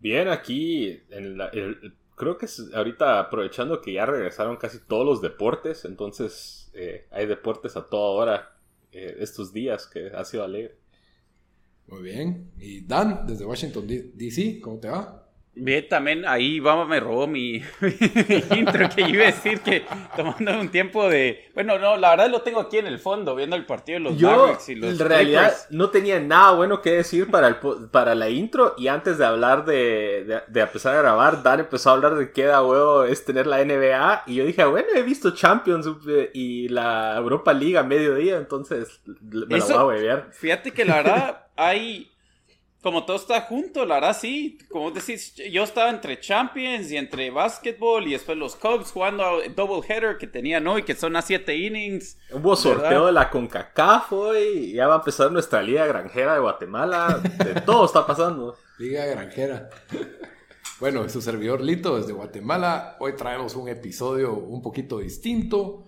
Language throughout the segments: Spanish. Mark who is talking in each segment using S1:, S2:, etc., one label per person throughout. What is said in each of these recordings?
S1: Bien, aquí creo que es ahorita aprovechando que ya regresaron casi todos los deportes, entonces eh, hay deportes a toda hora eh, estos días que ha sido alegre.
S2: Muy bien. Y Dan, desde Washington, D.C., ¿cómo te va?
S3: Bien, también ahí Bamba me robó mi, intro que iba a decir que tomando un tiempo de... Bueno, no, la verdad lo tengo aquí en el fondo, viendo el partido de los
S1: Yo, y los en realidad no tenía nada bueno que decir para, el, para la intro y antes de hablar de, de, empezar a grabar, Dan empezó a hablar de qué da huevo es tener la NBA y yo dije, ah, bueno, he visto Champions eh, y la Europa League a mediodía, entonces me lo voy a huevear.
S3: Fíjate que la verdad hay como todo está junto, la verdad sí. Como decís, yo estaba entre Champions y entre básquetbol y después los Cubs jugando double header que tenían hoy, que son a siete innings.
S1: Hubo sorteo de la CONCACAF hoy, ya va a empezar nuestra liga granjera de Guatemala. De todo está pasando.
S2: Liga granjera. Bueno, es su servidor Lito desde Guatemala. Hoy traemos un episodio un poquito distinto,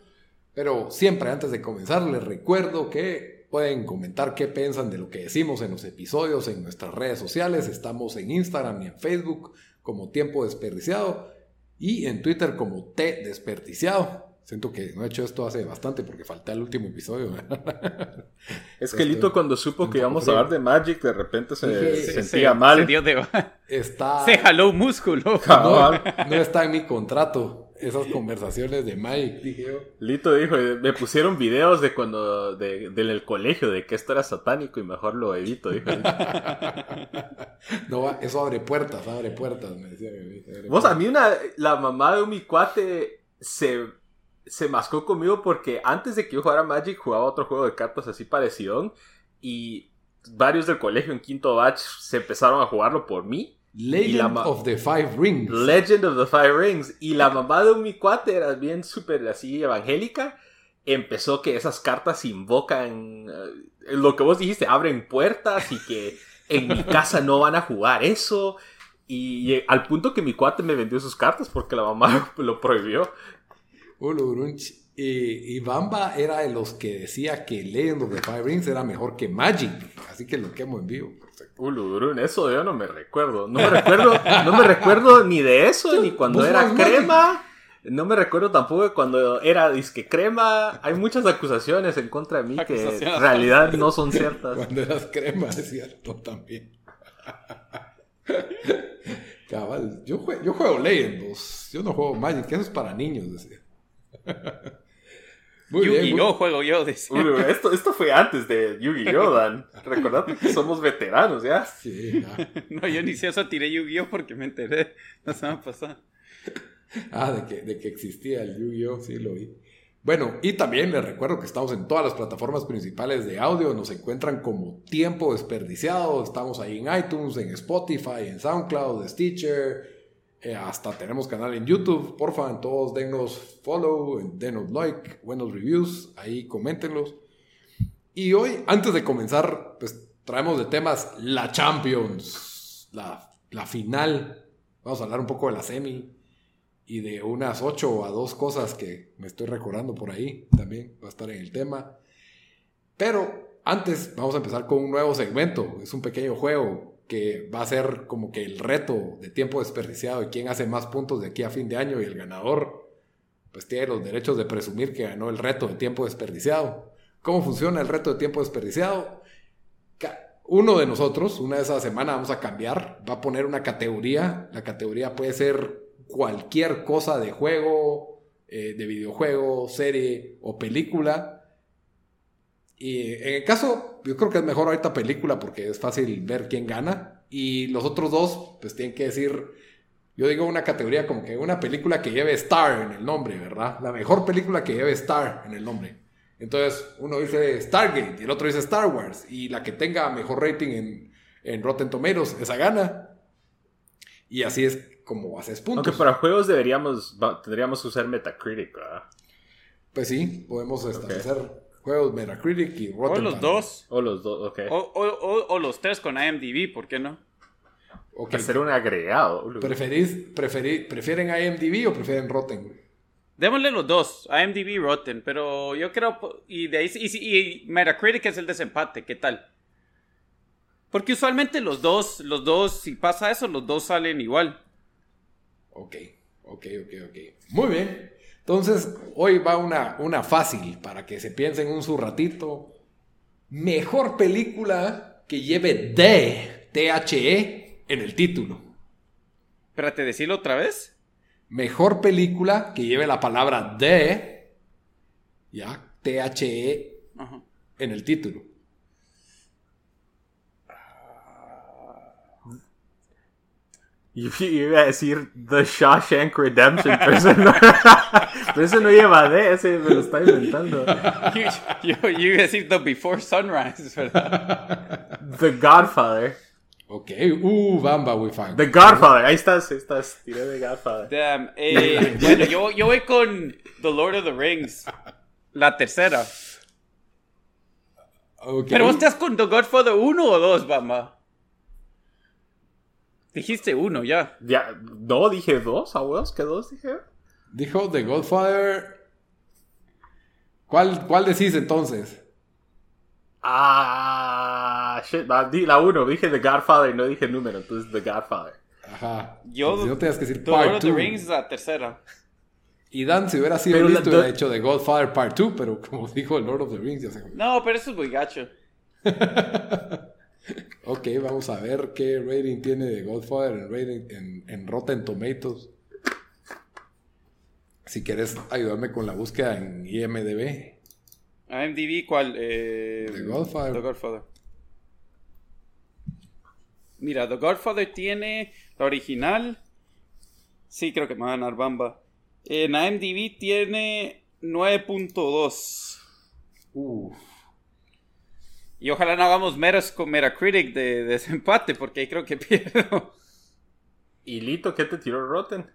S2: pero siempre antes de comenzar les recuerdo que Pueden comentar qué piensan de lo que decimos en los episodios en nuestras redes sociales. Estamos en Instagram y en Facebook como Tiempo Desperdiciado y en Twitter como T Desperdiciado. Siento que no he hecho esto hace bastante porque falté al último episodio.
S1: es que Lito cuando supo que íbamos a hablar de Magic, de repente se, sentía mal.
S3: Se, está... se jaló un músculo.
S2: no está en mi contrato esas conversaciones de Mike, dije yo.
S1: Lito dijo, me pusieron videos de cuando, de, del colegio, de que esto era satánico y mejor lo edito, dijo.
S2: no, eso abre puertas, abre puertas, me decía.
S1: Vos, a mí una, la mamá de mi cuate se, se mascó conmigo porque antes de que yo jugara Magic jugaba otro juego de cartas así parecido y varios del colegio en quinto batch se empezaron a jugarlo por mí
S2: Legend of the Five Rings.
S1: Legend of the Five Rings. Y la mamá de mi cuate era bien súper así evangélica. Empezó que esas cartas invocan eh, lo que vos dijiste, abren puertas y que en mi casa no van a jugar eso. Y, al punto que mi cuate me vendió sus cartas porque la mamá lo prohibió.
S2: Y, y, Bamba era de los que decía que Legend of the Five Rings era mejor que Magic. Así que lo quemo en vivo.
S1: Uludrun, eso yo no me recuerdo. No me recuerdo, no me recuerdo ni de eso, ni cuando era crema. No me recuerdo tampoco cuando era disque crema. Hay muchas acusaciones en contra de mí que en realidad no son ciertas.
S2: Cuando eras crema, es cierto también. Cabal, yo, juego, yo juego Legends, yo no juego Magic, que eso es para niños, decía.
S3: Yu-Gi-Oh juego yo.
S1: esto, esto fue antes de Yu-Gi-Oh, Dan. Recordad que somos veteranos ya.
S2: Sí,
S3: no, yo ni siquiera tiré Yu-Gi-Oh porque me enteré la semana pasada.
S2: Ah, de que, de que existía el Yu-Gi-Oh, sí lo vi. Bueno, y también les recuerdo que estamos en todas las plataformas principales de audio. Nos encuentran como Tiempo Desperdiciado. Estamos ahí en iTunes, en Spotify, en SoundCloud, Stitcher eh, hasta tenemos canal en YouTube. Porfa, todos denos follow, denos like, buenos reviews, ahí coméntenlos. Y hoy, antes de comenzar, pues traemos de temas la Champions, la, la final. Vamos a hablar un poco de la semi y de unas 8 a 2 cosas que me estoy recordando por ahí. También va a estar en el tema. Pero antes vamos a empezar con un nuevo segmento. Es un pequeño juego que va a ser como que el reto de tiempo desperdiciado y quién hace más puntos de aquí a fin de año y el ganador pues tiene los derechos de presumir que ganó el reto de tiempo desperdiciado. ¿Cómo funciona el reto de tiempo desperdiciado? uno de nosotros, una de esas semanas vamos a cambiar, va a poner una categoría. La categoría puede ser cualquier cosa de juego, eh, de videojuego, serie o película. Y en el caso, yo creo que es mejor ahorita película porque es fácil ver quién gana. Y los otros dos, pues tienen que decir, yo digo una categoría como que una película que lleve Star en el nombre, ¿verdad? La mejor película que lleve Star en el nombre. Entonces, uno dice Stargate y el otro dice Star Wars. Y la que tenga mejor rating en, en Rotten Tomatoes, esa gana. Y así es como haces puntos.
S1: Aunque para juegos deberíamos, tendríamos que usar Metacritic, ¿verdad?
S2: Pues sí, podemos establecer juegos Metacritic y
S3: O
S2: Rotten
S3: los
S2: Tomatoes.
S3: dos.
S1: O los dos, ok.
S3: O, o- o- o los tres con IMDb, ¿por qué no?
S2: Ok.
S1: Hacer un agregado.
S2: ¿Preferís, preferí- ¿Prefieren IMDb o prefieren Rotten?
S3: Démosle los dos, IMDb, Rotten, pero yo creo, y de ahí, y, y- y Metacritic es el desempate, ¿qué tal? Porque usualmente los dos, los dos, si pasa eso, los dos salen igual.
S2: Ok, ok, ok, ok. Muy bien. Entonces, hoy va una, una fácil para que se piensen un su ratito. Mejor película que lleve D, T-H-E, en el título.
S3: Espérate, decirlo otra vez.
S2: Mejor película que lleve la palabra D, ya, T-H-E, en el título.
S1: Yo yo iba a decir The Shawshank Redemption, pero eso no, pero eso no lleva D, ese me lo está inventando.
S3: Yo, iba a decir The Before Sunrise, ¿verdad?
S1: The Godfather.
S2: Ok, uh, Bamba, we find.
S1: The Godfather, ahí estás, ahí estás, tiré The Godfather.
S3: Damn, eh, bueno, yo, yo voy con The Lord of the Rings, la tercera.
S2: Ok.
S3: Pero vos estás con The Godfather 1 o 2, Bamba. Dijiste uno ya.
S1: Ya, no, dije dos, abuelos, ¿qué dos dije?
S2: Dijo The Godfather. ¿Cuál, ¿Cuál decís entonces?
S1: Ah, shit, la uno, dije The Godfather y no dije número, entonces The Godfather.
S2: Ajá.
S3: Yo,
S2: Pues no tenías que decir
S3: The Lord
S2: Part
S3: of the
S2: 2.
S3: Rings es la tercera.
S2: Y Dan, si hubiera sido
S1: Pero
S2: listo, hubiera
S1: the-
S2: hecho The Godfather Part 2, pero como dijo el Lord of the Rings, ya se fue.
S3: No, pero eso es muy gacho.
S2: Ok, vamos a ver qué rating tiene The Godfather en, rating- en, en Rotten Tomatoes. Si quieres ayudarme con la búsqueda en IMDB.
S3: IMDb, ¿cuál? Eh,
S2: The Godfather.
S3: The Godfather. Mira, The Godfather tiene la original. Sí, creo que me va a ganar Bamba. En IMDb tiene 9.2.
S2: Uf.
S3: Y ojalá no hagamos meros con Metacritic de, de desempate, porque ahí creo que pierdo.
S1: ¿Y Lito qué te tiró Rotten?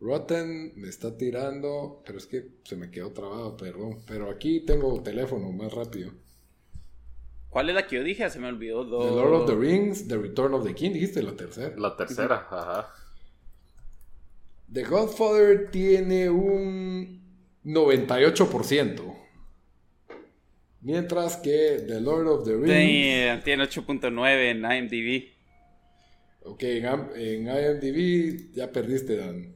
S2: Rotten me está tirando, pero es que se me quedó trabado, perdón. Pero aquí tengo teléfono más rápido.
S3: ¿Cuál es la que yo dije? Se me olvidó.
S2: The Lord of the Rings, The Return of the King, dijiste la tercera.
S1: La tercera, ajá.
S2: The Godfather tiene un 98%. Mientras que The Lord of the Rings.
S3: Tiene 8.9 en IMDb.
S2: Ok, en, IMDb ya perdiste, Dan.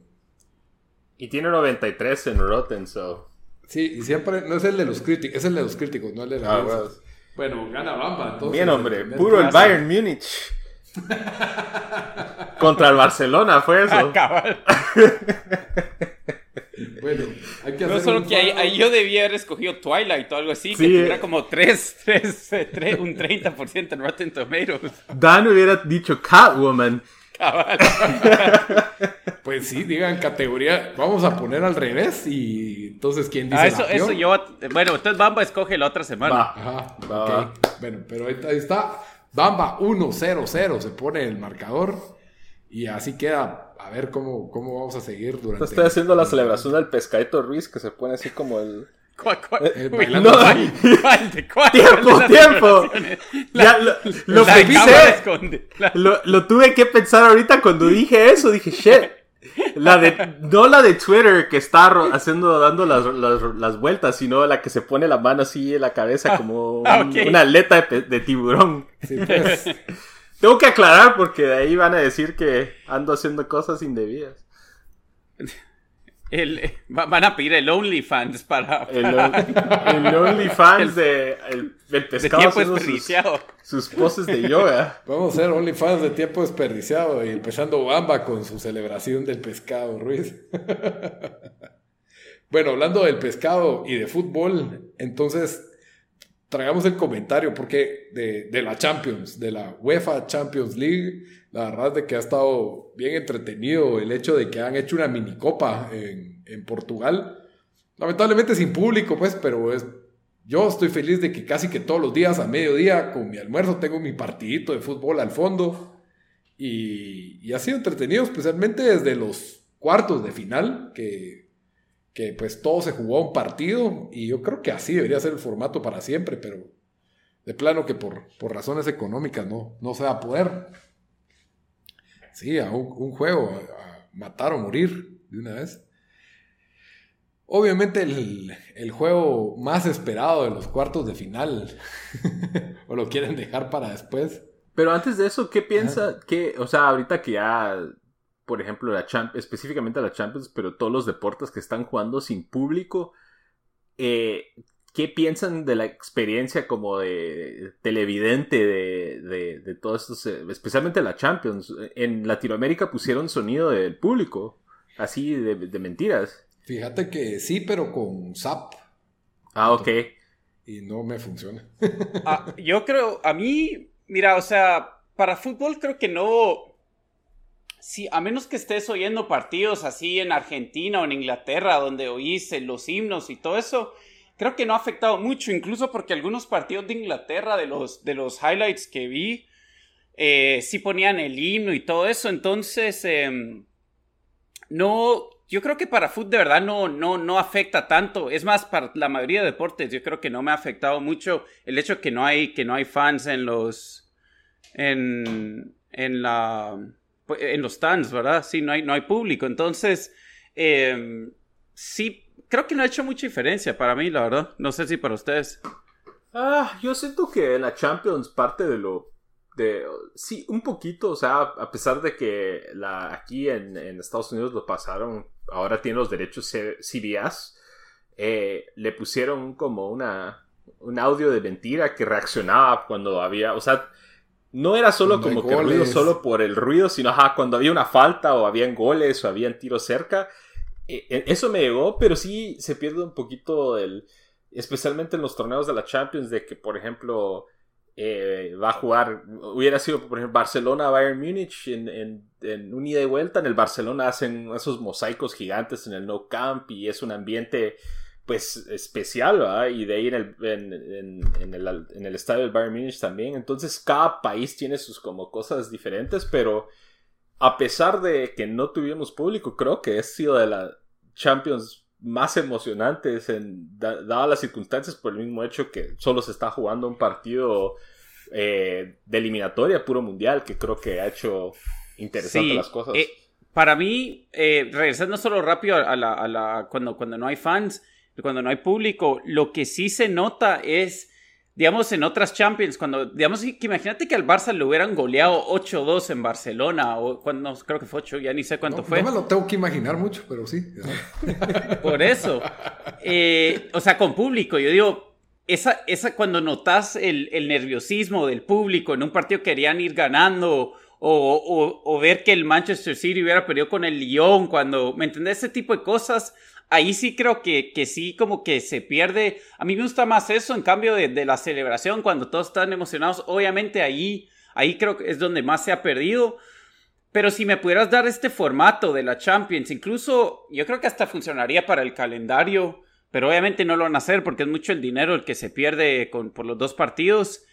S1: Y tiene 93 en Rotten, so.
S2: Sí, y siempre. No es el de los críticos, es el de los críticos, no el de la
S1: Ah, bueno.
S2: Bueno, gana Bamba. Entonces,
S1: Bien, hombre, puro el. Bayern Múnich. Contra el Barcelona fue eso.
S3: Cabal.
S2: Bueno, hay que
S3: No
S2: hacer
S3: solo
S2: un
S3: que ahí, ahí yo debía haber escogido Twilight o algo así, que
S1: Sí,
S3: tuviera
S1: eh.
S3: como 3, 3, 3, un 30% en Rotten Tomatoes.
S1: Dan hubiera dicho Catwoman.
S3: Cabal.
S2: Pues sí, digan categoría. Vamos a poner al revés y entonces, ¿quién dice
S3: Ah, eso, eso yo. Bueno, entonces Bamba escoge la otra semana.
S1: Va.
S2: Ajá,
S1: Va,
S2: ok.
S1: va.
S2: Bueno, pero ahí está. Bamba 1-0-0 se pone el marcador. Y así queda. A ver cómo, cómo vamos a seguir durante.
S1: Estoy haciendo la celebración del pescadito Ruiz que se pone así como el.
S3: ¿Cuál, cuál?
S2: Eh,
S3: Uy,
S1: no.
S3: ¿Cuál de cuál?
S1: ¡Tiempo,
S3: ¿Cuál de las
S1: tiempo!
S3: celebraciones?
S1: Ya, lo, lo
S3: La
S1: pensé.
S3: esconde. La-
S1: Lo, lo tuve que pensar ahorita cuando dije eso. Dije, shit. La de, no la de Twitter que está haciendo, dando las, las, las vueltas, sino la que se pone la mano así en la cabeza como
S3: ah,
S1: un-
S3: ok.
S1: una aleta de, pe- de tiburón.
S2: Sí, pues.
S1: Tengo que aclarar porque de ahí van a decir que ando haciendo cosas indebidas.
S3: El, van a pedir el OnlyFans para,
S1: El, el OnlyFans de el, el pescado
S3: tiempo desperdiciado.
S1: Sus, sus poses de yoga.
S2: Vamos a ser OnlyFans de tiempo desperdiciado y empezando Bamba con su celebración del pescado, Ruiz. bueno, hablando del pescado y de fútbol, entonces traigamos el comentario porque de, de, la Champions, de la UEFA Champions League, la verdad es de que ha estado bien entretenido el hecho de que han hecho una minicopa en, en Portugal. Lamentablemente sin público, pues, pero es, yo estoy feliz de que casi que todos los días a mediodía con mi almuerzo tengo mi partidito de fútbol al fondo. Y, y ha sido entretenido, especialmente desde los cuartos de final, que, que pues todo se jugó a un partido. Y yo creo que así debería ser el formato para siempre, pero de plano que por, por razones económicas no, no se va a poder. Sí, a un, un juego, a, a matar o morir de una vez. Obviamente el, el, juego más esperado de los cuartos de final. o lo quieren dejar para después.
S1: Pero antes de eso, ¿qué piensa? Que, o sea, ahorita que ya, por ejemplo, la Champ específicamente la Champions, pero todos los deportes que están jugando sin público, eh, ¿qué piensan de la experiencia como de televidente de, de, de todos estos, eh, especialmente la Champions? En Latinoamérica pusieron sonido del público, así de, de mentiras.
S2: Fíjate que sí, pero con SAP.
S1: Ah, ok.
S2: Y no me funciona.
S3: ah, yo creo, a mí, mira, o sea, para fútbol creo que no. Sí, a menos que estés oyendo partidos así en Argentina o en Inglaterra, donde oís los himnos y todo eso, creo que no ha afectado mucho, incluso porque algunos partidos de Inglaterra, de los, de los highlights que vi, eh, sí ponían el himno y todo eso, entonces, eh, no, yo creo que para fútbol de verdad no, no, no afecta tanto. Es más, para la mayoría de deportes, yo creo que no me ha afectado mucho el hecho que no hay, que no hay fans en los. en. en la. En los stands, ¿verdad? Sí, no hay, no hay público. Entonces. Eh, sí, creo que no ha hecho mucha diferencia para mí, la verdad. No sé si para ustedes.
S1: Ah, yo siento que en la Champions parte de lo de, sí, un poquito, o sea, a pesar de que la, aquí en, en Estados Unidos lo pasaron, ahora tiene los derechos CBS, eh, le pusieron como una, un audio de mentira que reaccionaba cuando había, o sea, no era solo
S2: Cuando
S1: como que
S2: goles.
S1: ruido solo por el ruido, sino ajá, cuando había una falta o habían goles o habían tiros cerca. Eh, eh, eso me llegó, pero sí se pierde un poquito el, especialmente en los torneos de la Champions, de que, por ejemplo, eh, va a jugar, hubiera sido, por ejemplo, Barcelona-Bayern Múnich en, en, en un ida y vuelta. En el Barcelona hacen esos mosaicos gigantes en el No Camp y es un ambiente, pues, especial, ¿verdad? Y de ahí en el, en, en, en el, en el estadio del Bayern Múnich también. Entonces, cada país tiene sus como cosas diferentes, pero a pesar de que no tuvimos público, creo que ha sido de la Champions más emocionantes en, da, dadas las circunstancias por el mismo hecho que solo se está jugando un partido eh, de eliminatoria puro mundial que creo que ha hecho interesantes
S3: Sí,
S1: las cosas.
S3: eh, para mí, eh, regresando solo rápido a la, a la cuando, cuando no hay fans, cuando no hay público, lo que sí se nota es, digamos, en otras Champions, cuando, digamos, que imagínate que al Barça le hubieran goleado 8-2 en Barcelona, o cuando, creo que fue 8, ya ni sé cuánto
S2: no,
S3: fue.
S2: no me lo tengo que imaginar mucho, pero sí.
S3: Por eso. Eh, o sea, con público, yo digo, esa, esa cuando notas el, el nerviosismo del público en un partido que querían ir ganando o, o, o, ver que el Manchester City hubiera perdido con el Lyon, cuando, ¿me entendés? Ese tipo de cosas, ahí sí creo que, que sí como que se pierde. A mí me gusta más eso, en cambio de, la celebración, cuando todos están emocionados, obviamente ahí, ahí creo que es donde más se ha perdido. Pero si me pudieras dar este formato de la Champions, incluso yo creo que hasta funcionaría para el calendario, pero obviamente no lo van a hacer porque es mucho el dinero el que se pierde con, por los dos partidos.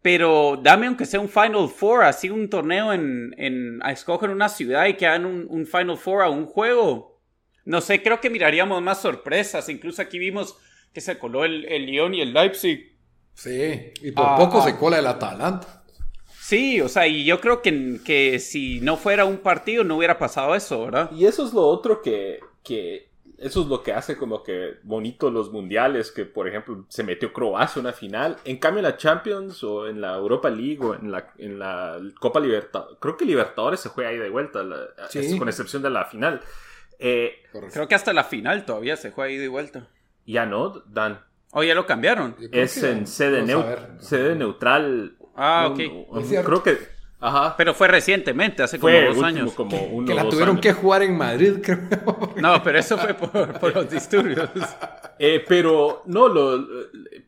S3: Pero dame aunque sea un Final Four, así un torneo en, en escogen una ciudad y que hagan un, un Final Four a un juego. No sé, creo que miraríamos más sorpresas. Incluso aquí vimos que se coló el, el Lyon y el Leipzig.
S2: Sí, y por
S3: Ah,
S2: poco
S3: ah.
S2: se cola el Atalanta.
S3: Sí, o sea, y yo creo que, que si no fuera un partido no hubiera pasado eso, ¿verdad?
S1: Y eso es lo otro que, que eso es lo que hace como que bonito los mundiales, que por ejemplo se metió Croacia en una final. En cambio en la Champions o en la Europa League o en la, en la Copa Libertadores, creo que Libertadores se juega ahí de vuelta, la-
S2: Sí.
S1: es- con excepción de la final. Eh.
S3: Creo que hasta la final todavía se juega ida y vuelta.
S1: ya no, Dan.
S3: O ya lo cambiaron.
S1: Es
S2: que-
S1: en sede, neu- sede neutral.
S3: Ah, ok.
S1: un- creo que. Ajá.
S3: Pero fue recientemente, hace como dos
S1: último
S3: años.
S1: como uno
S2: Que la
S1: dos
S2: tuvieron
S1: años.
S2: que jugar en Madrid, creo.
S3: No, pero eso fue por, por los disturbios.
S1: Eh, pero no, lo,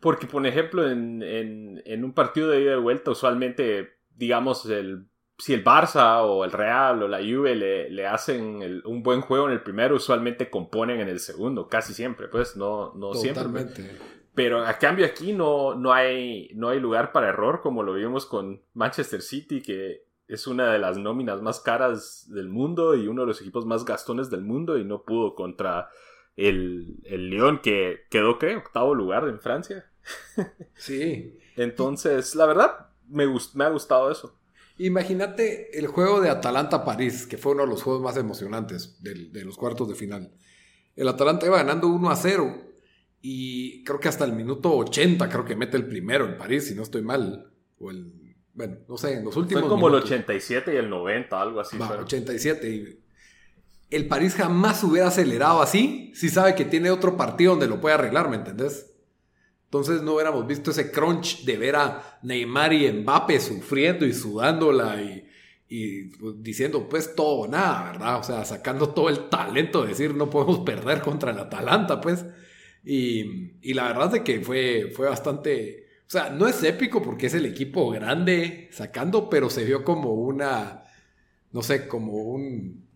S1: porque por ejemplo en, en, en un partido de ida y vuelta usualmente, digamos, el, si el Barça o el Real o la Juve le, le hacen el- un buen juego en el primero, usualmente componen en el segundo, casi siempre, pues no, no siempre. pues.
S2: Totalmente.
S1: Pero a cambio aquí no, no, hay, no hay lugar para error, como lo vimos con Manchester City, que es una de las nóminas más caras del mundo y uno de los equipos más gastones del mundo y no pudo contra el, el Lyon, que quedó, creo, octavo lugar en Francia.
S2: Sí.
S1: Entonces, la verdad, me, gust- me ha gustado eso.
S2: Imagínate el juego de Atalanta-París, que fue uno de los juegos más emocionantes del- de los cuartos de final. El Atalanta iba ganando 1 a 0 y creo que hasta el minuto 80 creo que mete el primero en París, si no estoy mal. O el, bueno, no sé, en los últimos
S1: Fue como el
S2: minutos.
S1: 87 y el 90, algo así.
S2: Va,
S1: fueron.
S2: 87. Y el París jamás hubiera acelerado así si sabe que tiene otro partido donde lo puede arreglar, ¿me entendés? Entonces no hubiéramos visto ese crunch de ver a Neymar y Mbappe sufriendo y sudándola y, pues, diciendo pues todo o nada, ¿verdad? O sea, sacando todo el talento de decir no podemos perder contra el Atalanta, pues. Y, la verdad es que fue, fue bastante... O sea, no es épico porque es el equipo grande sacando, pero se vio como una no sé, como un,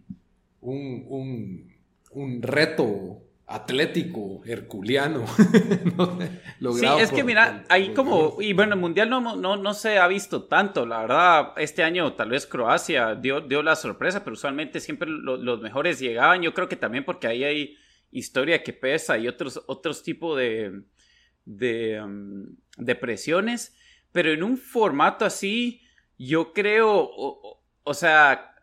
S2: un, un reto atlético, herculiano. no sé,
S3: Sí, es que mira, ahí como, y bueno, el Mundial no, no, no se ha visto tanto, la verdad, este año tal vez Croacia dio, dio la sorpresa, pero usualmente siempre lo- los mejores llegaban, yo creo que también porque ahí hay historia que pesa y otros, otros tipos de, de, um, de presiones, pero en un formato así, yo creo, o, sea,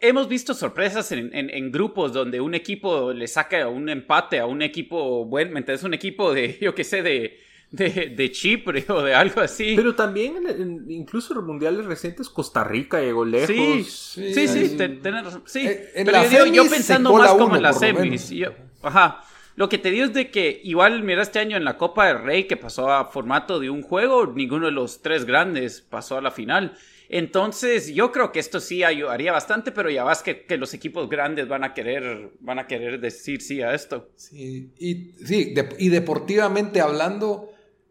S3: hemos visto sorpresas en, en- en grupos donde un equipo le saca un empate a un equipo, bueno, ¿me entiendes? Un equipo de, yo qué sé, de, de, de Chipre o de algo así.
S1: Pero también, en- en- incluso en mundiales recientes, Costa Rica llegó lejos.
S3: Sí,
S2: Sí,
S3: sí, sí,
S2: sí.
S3: te- tenés razón. Sí,
S2: Eh, en
S3: pero yo, digo, yo
S2: semis
S3: pensando más como
S2: uno,
S3: en las semis. yo- ajá. Lo que te digo es de que igual, mira, este año en la Copa del Rey que pasó a formato de un juego, ninguno de los tres grandes pasó a la final. Entonces, yo creo que esto sí ayudaría bastante, pero ya vas que, los equipos grandes van a querer, van a querer decir sí a esto.
S2: Sí, y, sí, y deportivamente hablando,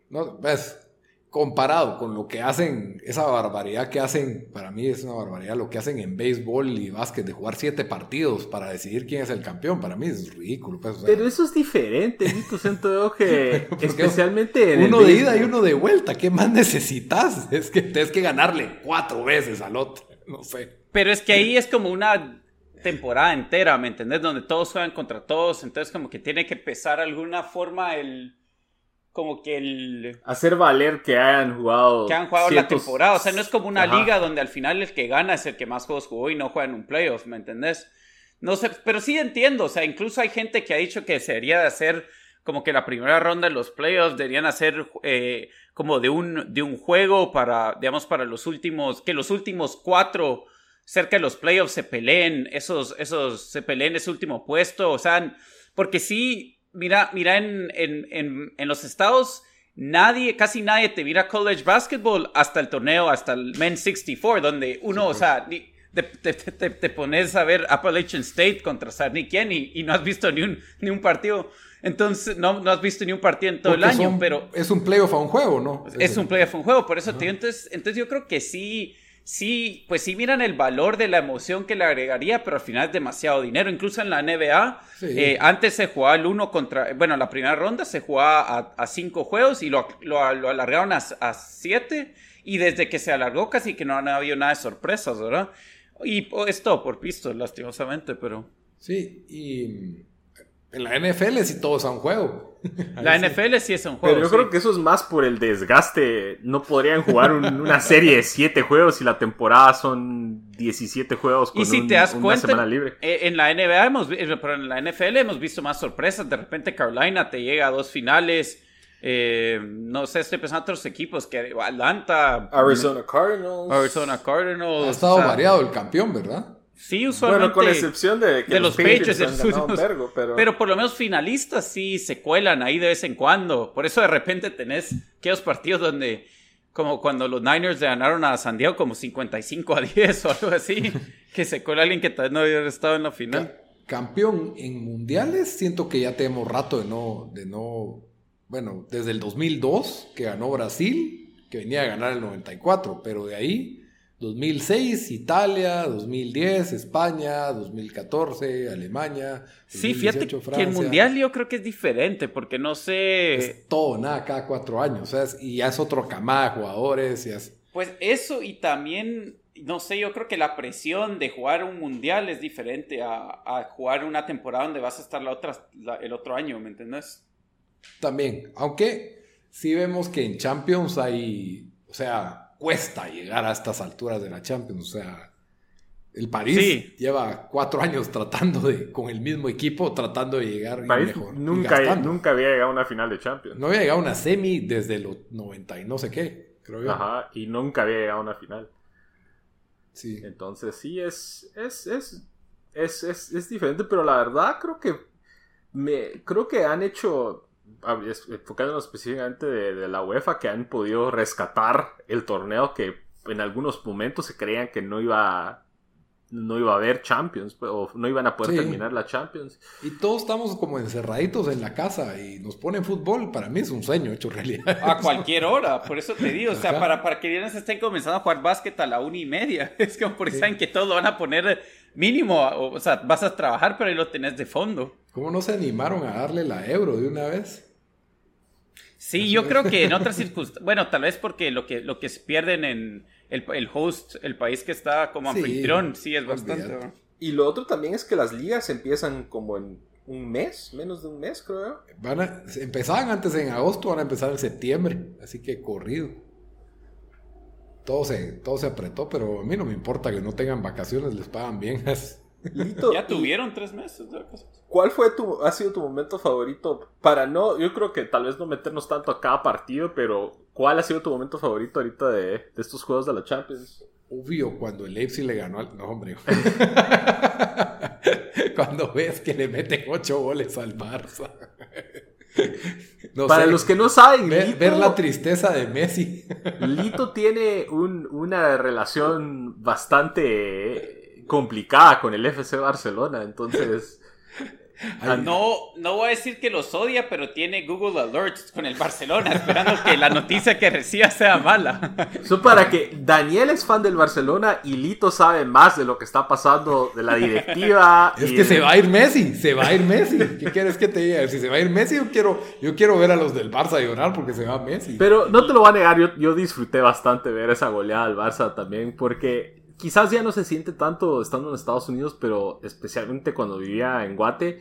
S2: ¿no? Ves, comparado con lo que hacen, esa barbaridad que hacen, para mí es una barbaridad lo que hacen en béisbol y básquet, de jugar siete partidos para decidir quién es el campeón, para mí es ridículo. pues, o sea,
S1: Pero eso es diferente, Vito. Siento yo que especialmente en el
S2: uno de
S1: béisbol-
S2: ida y uno de vuelta, ¿qué más necesitas? Es que tienes que ganarle cuatro veces al otro, no sé.
S3: Pero es que ahí es como una temporada entera, ¿me entendés? Donde todos juegan contra todos, entonces como que tiene que pesar alguna forma el... Como que el...
S1: hacer valer que hayan jugado.
S3: Que han jugado
S1: ciertos-
S3: la temporada, o sea, no es como una
S1: Ajá.
S3: liga donde al final el que gana es el que más juegos jugó y no juega en un playoff, ¿me entendés? No sé, pero sí entiendo, o sea, incluso hay gente que ha dicho que se debería de hacer como que la primera ronda de los playoffs deberían hacer eh, como de un, de un juego para, digamos, para los últimos, que los últimos cuatro cerca de los playoffs se peleen, esos, esos, se peleen ese último puesto, o sea, porque sí, mira, mira en, en, en, en los estados, nadie, casi nadie te mira college basketball hasta el torneo, hasta el Men 64, donde uno, o sea, ni- te, te- te- te pones a ver Appalachian State contra San y, y no has visto ni un, ni un partido. Entonces, no, no has visto ni un partido en todo el año,
S2: son-
S3: pero
S2: Es un playoff a un juego, ¿no?
S3: es un playoff, un juego, por eso te digo, entonces, entonces yo creo que sí, sí, pues sí miran el valor de la emoción que le agregaría, pero al final es demasiado dinero, incluso en la NBA,
S2: Sí.
S3: eh, antes se jugaba el uno contra, bueno, la primera ronda se jugaba a, a cinco juegos y lo, lo, lo alargaron a, a siete, y desde que se alargó casi que no, no ha habido nada de sorpresas, ¿verdad? Y oh, es todo por pisto, lastimosamente, pero...
S2: Sí, y en la NFL sí todo es a un juego.
S3: La
S2: sí.
S3: NFL sí es un juego.
S1: Pero yo
S3: sí.
S1: creo que eso es más por el desgaste. No podrían jugar un- una serie de 7 juegos y la temporada son 17 juegos con
S3: Y si
S1: un-
S3: te das
S1: una
S3: cuenta,
S1: semana libre.
S3: eh, en la NBA hemos, eh, pero en la NFL hemos visto más sorpresas. De repente Carolina te llega a dos finales. Eh, no sé, estoy pensando en otros equipos que Atlanta,
S1: Arizona Cardinals.
S3: Arizona Cardinals.
S2: Ha estado
S3: o sea,
S2: variado el campeón, ¿verdad?
S3: Sí, usualmente.
S1: Bueno, con excepción de que
S3: de los suyo.
S1: vergo, pero...
S3: Pero por lo menos finalistas sí se cuelan ahí de vez en cuando. Por eso de repente tenés aquellos partidos donde, como cuando los Niners le ganaron a San Diego como 55 a 10 o algo así, que se cuela alguien que tal vez no había estado en la final.
S2: Campeón en mundiales, siento que ya tenemos rato de no, de no, bueno, desde el 2002 que ganó Brasil, que venía a ganar el 94, pero de ahí 2006 Italia, 2010 España, 2014 Alemania.
S3: Sí, fíjate
S2: 2018
S3: que el mundial yo creo que es diferente porque no sé...
S2: es todo, nada, cada cuatro años, o sea, es- y ya es otro camada de jugadores, ya es-
S3: Pues eso y también, no sé, yo creo que la presión de jugar un mundial es diferente a, a jugar una temporada donde vas a estar la otra, la- el otro año, ¿me entendés?
S2: También, aunque sí vemos que en Champions hay, o sea, cuesta llegar a estas alturas de la Champions, o sea, el París
S3: Sí.
S2: lleva cuatro años tratando de, con el mismo equipo, tratando de llegar
S1: París
S2: mejor,
S1: nunca, nunca había llegado a una final de Champions.
S2: No había llegado a una semi desde los 90 y no sé qué, creo yo.
S1: Ajá, y nunca había llegado a una final.
S2: Sí.
S1: Entonces sí, es, es, es, es, es, es diferente, pero la verdad creo que me creo que han hecho, enfocándonos específicamente de, de la UEFA, que han podido rescatar el torneo que en algunos momentos se creían que no iba no iba a haber Champions, o no iban a poder
S2: Sí.
S1: terminar la Champions.
S2: Y todos estamos como encerraditos en la casa y nos ponen fútbol, para mí es un sueño hecho realidad.
S3: A cualquier hora, por eso te digo, o sea,
S2: Ajá.
S3: para, para que ya se estén comenzando a jugar básquet a la una y media, es como porque
S2: Sí.
S3: saben que todo lo van a poner mínimo, o, o sea, vas a trabajar, pero ahí lo tenés de fondo.
S2: ¿Cómo no se animaron a darle la euro de una vez?
S3: Sí, yo creo que en otras circunstancias, bueno, tal vez porque lo que, lo que se pierden en el, el host, el país que está como
S2: Sí,
S3: anfitrión, sí es bastante.
S1: Y lo otro también es que las ligas empiezan como en un mes, menos de un mes creo yo.
S2: Van a, empezaban antes en agosto, van a empezar en septiembre, así que corrido. Todo se, todo se apretó, pero a mí no me importa que no tengan vacaciones, les pagan bien.
S1: Lito,
S3: Ya
S1: y-
S3: tuvieron tres meses de.
S1: ¿Cuál fue tu, ha sido tu momento favorito? Para no, yo creo que tal vez no meternos tanto a cada partido, pero ¿cuál ha sido tu momento favorito ahorita de, de estos juegos de la Champions?
S2: Obvio, cuando el Leipzig le ganó al... No, hombre. cuando ves que le meten ocho goles al Barça. No
S1: Para
S2: sé,
S1: los que no saben,
S2: ver,
S1: Lito,
S2: ver la tristeza de Messi.
S1: Lito tiene un- una relación bastante complicada con el FC Barcelona, entonces...
S2: Ay,
S3: No, no voy a decir que los odia, pero tiene Google Alerts con el Barcelona, esperando que la noticia que reciba sea mala.
S1: Eso para que Daniel es fan del Barcelona y Lito sabe más de lo que está pasando de la directiva.
S2: Es
S1: y
S2: que se va a ir Messi, se va a ir Messi. ¿Qué quieres que te diga? Si se va a ir Messi, yo quiero, yo quiero ver a los del Barça llorar porque se va Messi.
S1: Pero no te lo voy a negar, yo, yo disfruté bastante ver esa goleada al Barça también, porque quizás ya no se siente tanto estando en Estados Unidos, pero especialmente cuando vivía en Guate,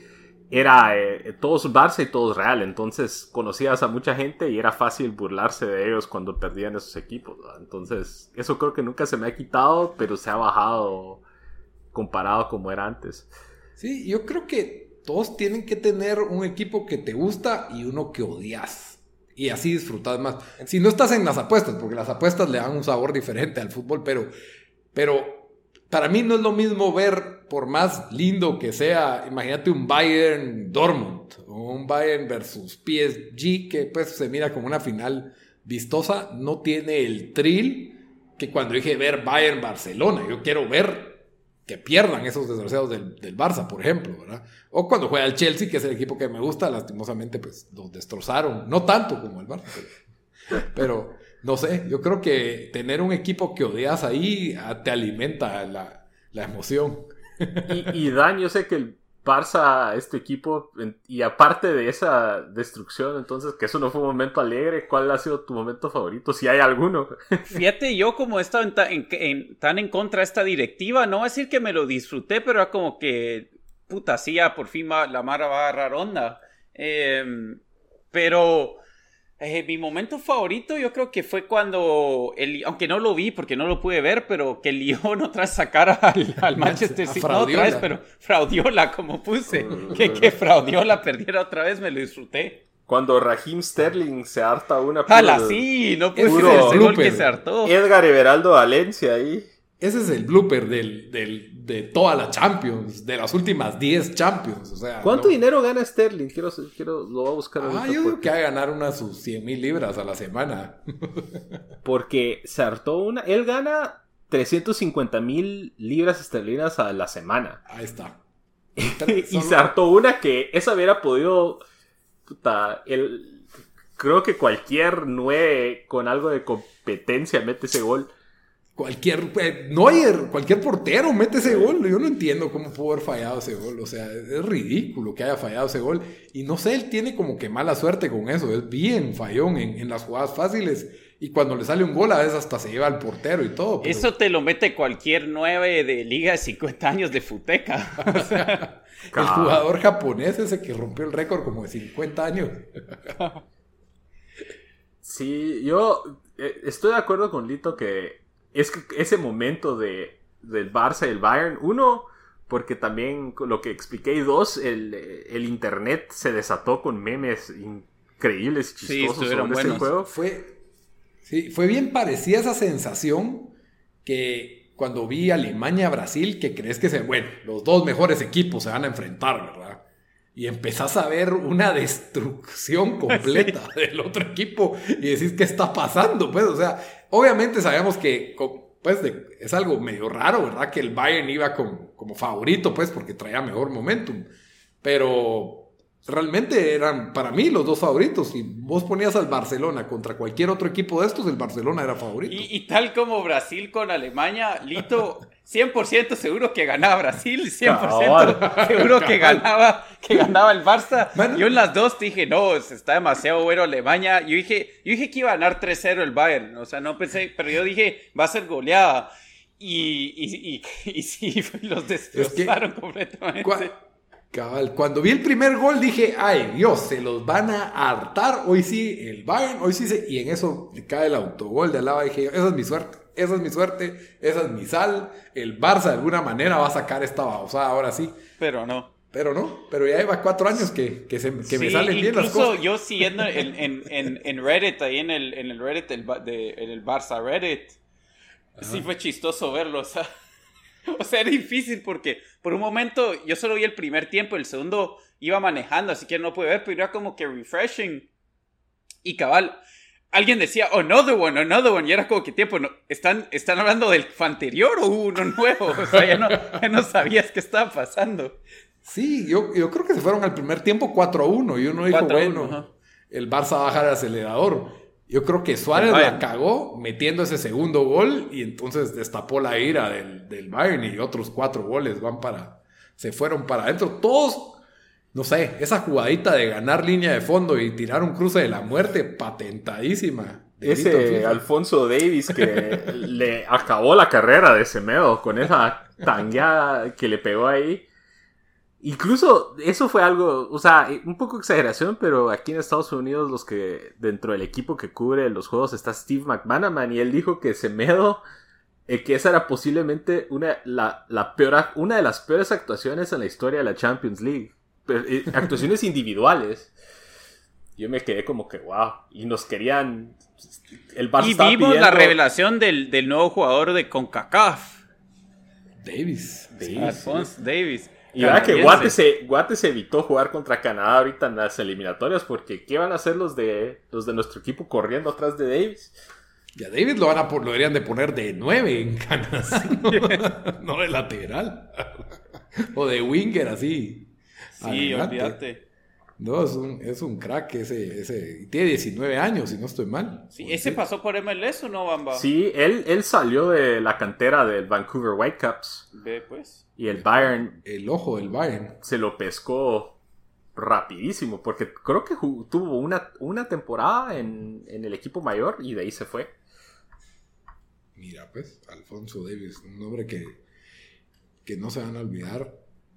S1: era eh, todos Barça y todos Real, entonces conocías a mucha gente y era fácil burlarse de ellos cuando perdían esos equipos. Entonces, eso creo que nunca se me ha quitado, pero se ha bajado comparado como era antes.
S2: Sí, yo creo que todos tienen que tener un equipo que te gusta y uno que odias. Y así disfrutas más. Si no estás en las apuestas, porque las apuestas le dan un sabor diferente al fútbol, pero, pero para mí no es lo mismo ver, por más lindo que sea, imagínate un Bayern Dortmund o un Bayern versus PSG, que pues se mira como una final vistosa, no tiene el thrill que cuando dije ver Bayern Barcelona. Yo quiero ver que pierdan esos desgraciados del, del Barça, por ejemplo, ¿verdad? O cuando juega el Chelsea, que es el equipo que me gusta, lastimosamente, pues los destrozaron. No tanto como el Barça, pero, pero no sé, yo creo que tener un equipo que odias ahí ah, te alimenta la, la emoción.
S1: Y, y Dan, yo sé que el Barça es tu equipo, y aparte de esa destrucción, entonces, que eso no fue un momento alegre, ¿cuál ha sido tu momento favorito? Si hay alguno.
S3: Fíjate, yo como he estado en ta- en- en- tan en contra de esta directiva, no voy a decir que me lo disfruté, pero era como que, puta, sí, ya por fin va- la Mara va a agarrar onda. Em, pero eh, mi momento favorito yo creo que fue cuando, el, aunque no lo vi porque no lo pude ver, pero que el Lyon otra vez sacara al, al Manchester City. No otra vez, pero Fraudiola, como puse. que, que Fraudiola perdiera otra vez, me lo disfruté.
S1: Cuando Raheem Sterling se harta una
S3: ¡Hala,
S1: puro-
S3: sí! No pude
S2: el
S3: ese gol que
S2: blooper.
S3: se hartó.
S1: Edgar Everaldo Valencia ahí.
S2: ese es el blooper del, del, de toda la Champions, de las últimas 10 Champions. O sea,
S1: ¿Cuánto
S2: no-
S1: dinero gana Sterling? Quiero, quiero, lo voy a buscar
S2: Ah, yo digo que va a ganar unas sus 100 mil libras a la semana.
S1: porque se hartó una. Él gana 350 mil libras esterlinas a la semana.
S2: Ahí está.
S1: y se hartó una que esa hubiera podido. Puta, el, creo que cualquier 9 con algo de competencia mete ese gol.
S2: Cualquier eh, Neuer, cualquier portero mete ese gol. Yo no entiendo cómo pudo haber fallado ese gol. O sea, es, ridículo que haya fallado ese gol. Y no sé, él tiene como que mala suerte con eso. Es bien fallón en, en las jugadas fáciles. Y cuando le sale un gol, a veces hasta se lleva al portero y todo. pero-
S3: Eso te lo mete cualquier 9 de liga de 50 años de futeca. O sea,
S2: El jugador japonés ese que rompió el récord como de 50 años.
S1: Sí, yo eh, estoy de acuerdo con Lito que es que ese momento de, del Barça y el Bayern, uno, porque también lo que expliqué, y dos, el, el internet se desató con memes increíbles y
S3: Sí,
S1: chistosos
S3: estuvieron
S1: sobre ese
S3: buenos.
S1: juego.
S2: Fue, sí, fue bien parecida esa sensación que cuando vi Alemania-Brasil, que crees que se, bueno, los dos mejores equipos se van a enfrentar, ¿verdad? Y empezás a ver una destrucción completa del otro equipo y decís, ¿qué está pasando? Pues, o sea, obviamente sabemos que pues, es algo medio raro, ¿verdad? Que el Bayern iba con- como favorito, pues, porque traía mejor momentum. Pero realmente eran para mí los dos favoritos. Si vos ponías al Barcelona contra cualquier otro equipo de estos, el Barcelona era favorito.
S3: y, y tal como Brasil con Alemania, Lito 100% seguro que ganaba Brasil, 100% seguro que ganaba, que ganaba el Barça.
S2: Mano.
S3: Yo en las dos dije, no, está demasiado bueno Alemania. Yo dije, yo dije que iba a ganar 3-0 el Bayern, o sea, no pensé, pero yo dije, va a ser goleada. Y, y, y, y sí, los destrozaron completamente.
S2: Cua- Cabal, cuando vi el primer gol dije, ay Dios, se los van a hartar. Hoy sí, el Bayern, hoy sí se... Y en eso cae el autogol de al lado. Dije, esa es mi suerte, esa es mi suerte, esa es mi sal. El Barça de alguna manera va a sacar esta babosada ahora sí.
S3: Pero no.
S2: Pero no, pero ya lleva cuatro años que, que, se- que me salen bien las
S3: incluso
S2: cosas.
S3: yo siguiendo en, en, en, en Reddit, ahí en el, en el Reddit, Ba- de, en el Barça Reddit, sí fue chistoso verlo, o sea, o sea, era difícil porque por un momento yo solo vi el primer tiempo, el segundo iba manejando, así que no pude ver, pero era como que refreshing. Y cabal, alguien decía, another one, another one, y era como que tiempo, no, ¿están, ¿están hablando del anterior o hubo uno nuevo? O sea, ya no, ya no sabías qué estaba pasando.
S2: Sí, yo, yo creo que se fueron al primer tiempo 4-1 y uno dijo,
S3: 4-1,
S2: bueno, el Barça va a bajar el acelerador. Yo creo que Suárez la cagó metiendo ese segundo gol y entonces destapó la ira del, del Bayern y otros cuatro goles van para, se fueron para adentro. Todos, no sé, esa jugadita de ganar línea de fondo y tirar un cruce de la muerte patentadísima.
S1: Ese. Alfonso Davis que le acabó la carrera de Semedo con esa tangueada que le pegó ahí. Incluso eso fue algo, o sea, un poco exageración, pero aquí en Estados Unidos los que dentro del equipo que cubre los juegos está Steve McManaman y él dijo que Semedo, eh, que esa era posiblemente una, la, la peor, una de las peores actuaciones en la historia de la Champions League. Pero, eh, actuaciones individuales. Yo me quedé como que, wow. Y nos querían. El Barça
S3: Y vimos la revelación del, del nuevo jugador de CONCACAF,
S2: Davis.
S1: Sí,
S3: Alphonse Davis.
S1: Y verdad que. Guate se, Guate se evitó jugar contra Canadá ahorita en las eliminatorias porque ¿qué van a hacer los de los de nuestro equipo corriendo atrás de Davis?
S2: Y a Davis lo, van a, lo deberían de poner de 9 en canas, no, no de lateral. o de winger así.
S3: Sí, olvídate.
S2: No, es un, es un crack ese, ese. y Tiene 19 años, si no estoy mal.
S3: Sí, ¿Ese pasó por MLS o no, Bamba?
S1: Sí, él, él salió de la cantera del Vancouver Whitecaps
S3: Ve, pues.
S1: y el Bayern
S2: El ojo del Bayern.
S1: se lo pescó rapidísimo porque creo que tuvo una, una temporada en, en el equipo mayor y de ahí se fue.
S2: Mira, pues, Alfonso Davis, un nombre que, que no se van a olvidar.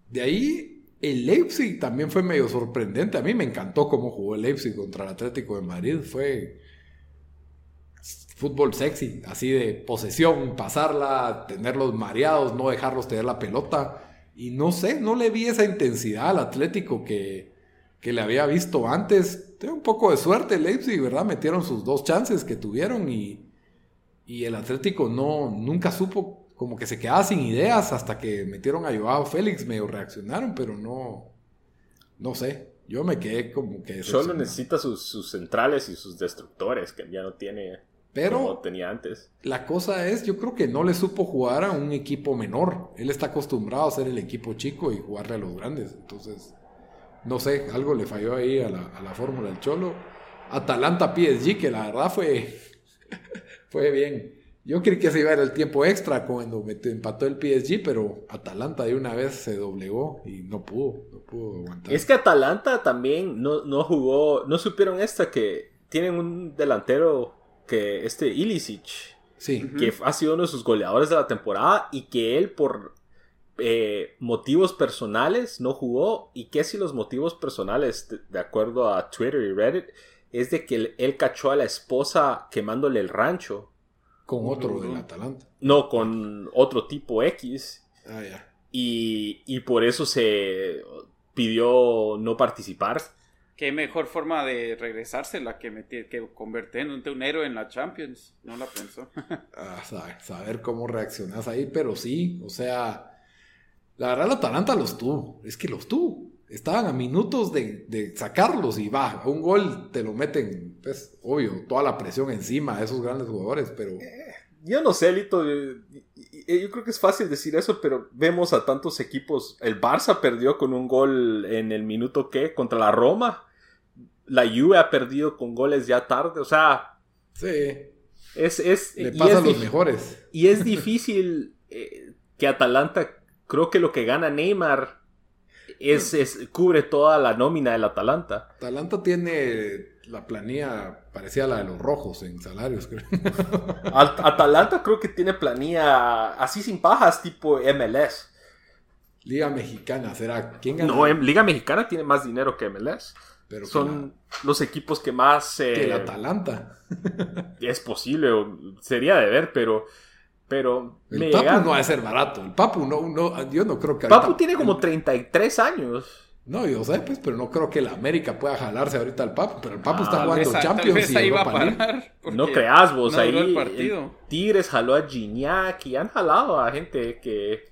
S2: De ahí, el Leipzig también fue medio sorprendente. A mí me encantó cómo jugó el Leipzig contra el Atlético de Madrid. Fue fútbol sexy, así de posesión, pasarla, tenerlos mareados, no dejarlos tener la pelota. Y no sé, no le vi esa intensidad al Atlético que, que le había visto antes. Tuvo un poco de suerte Leipzig, ¿verdad? Metieron sus dos chances que tuvieron y, y el Atlético no, nunca supo como que se quedaba sin ideas hasta que metieron a Joao Félix, medio reaccionaron, pero no, no sé. Yo me quedé como que...
S1: Solo necesita sus, sus centrales y sus destructores, que ya no tiene
S2: pero
S1: como tenía antes.
S2: La cosa es, yo creo que no le supo jugar a un equipo menor. Él está acostumbrado a ser el equipo chico y jugarle a los grandes. Entonces, no sé, algo le falló ahí a la, a la fórmula del Cholo. Atalanta PSG, que la verdad fue, fue bien. Yo creí que se iba a ir el tiempo extra cuando empató el PSG, pero Atalanta de una vez se doblegó y no pudo, no pudo aguantar.
S1: Es que Atalanta también no, no jugó, no supieron esta que tienen un delantero que este Ilicic,
S2: sí.
S1: que ha sido uno de sus goleadores de la temporada y que él por eh, motivos personales no jugó y que si los motivos personales, de, de acuerdo a Twitter y Reddit, es de que él, él cachó a la esposa quemándole el rancho.
S2: Con otro del Atalanta.
S1: No, con otro tipo X.
S2: Ah, ya.
S1: Y, y por eso se pidió no participar.
S3: Qué mejor forma de regresarse la que, metí, que convertir en un héroe en la Champions. No la pensó.
S2: Ah, saber, saber cómo reaccionas ahí, pero sí, o sea, la verdad el Atalanta los tuvo, es que los tuvo. Estaban a minutos de, de sacarlos y va, un gol te lo meten, pues, obvio, toda la presión encima de esos grandes jugadores, pero...
S1: Yo no sé, Lito. Yo, yo, creo que es fácil decir eso, pero vemos a tantos equipos. El Barça perdió con un gol en el minuto que contra la Roma. La Juve ha perdido con goles ya tarde. O sea.
S2: Sí.
S1: Es, es,
S2: Le pasa a los mejores.
S1: Y es difícil eh, que Atalanta. Creo que lo que gana Neymar es, es, cubre toda la nómina del Atalanta.
S2: Atalanta tiene la planilla parecía la de los rojos en salarios, creo.
S1: Atalanta creo que tiene planilla así sin pajas, tipo MLS.
S2: Liga Mexicana, ¿será? ¿Quién gana?
S1: No, Liga Mexicana tiene más dinero que MLS. Pero Son la... los equipos que más... Eh,
S2: que el Atalanta.
S1: es posible, sería de ver, pero... Pero
S2: el Papu llega... no va a ser barato. El Papu no, no yo no creo que...
S1: Papu ahorita... tiene como 33 años.
S2: No, yo sé, pues, pero no creo que la América pueda jalarse ahorita al Papu. Pero el Papu ah, está jugando esa, Champions y ahí va a parar.
S1: No creas vos, no ahí el el Tigres jaló a Gignac y han jalado a gente que...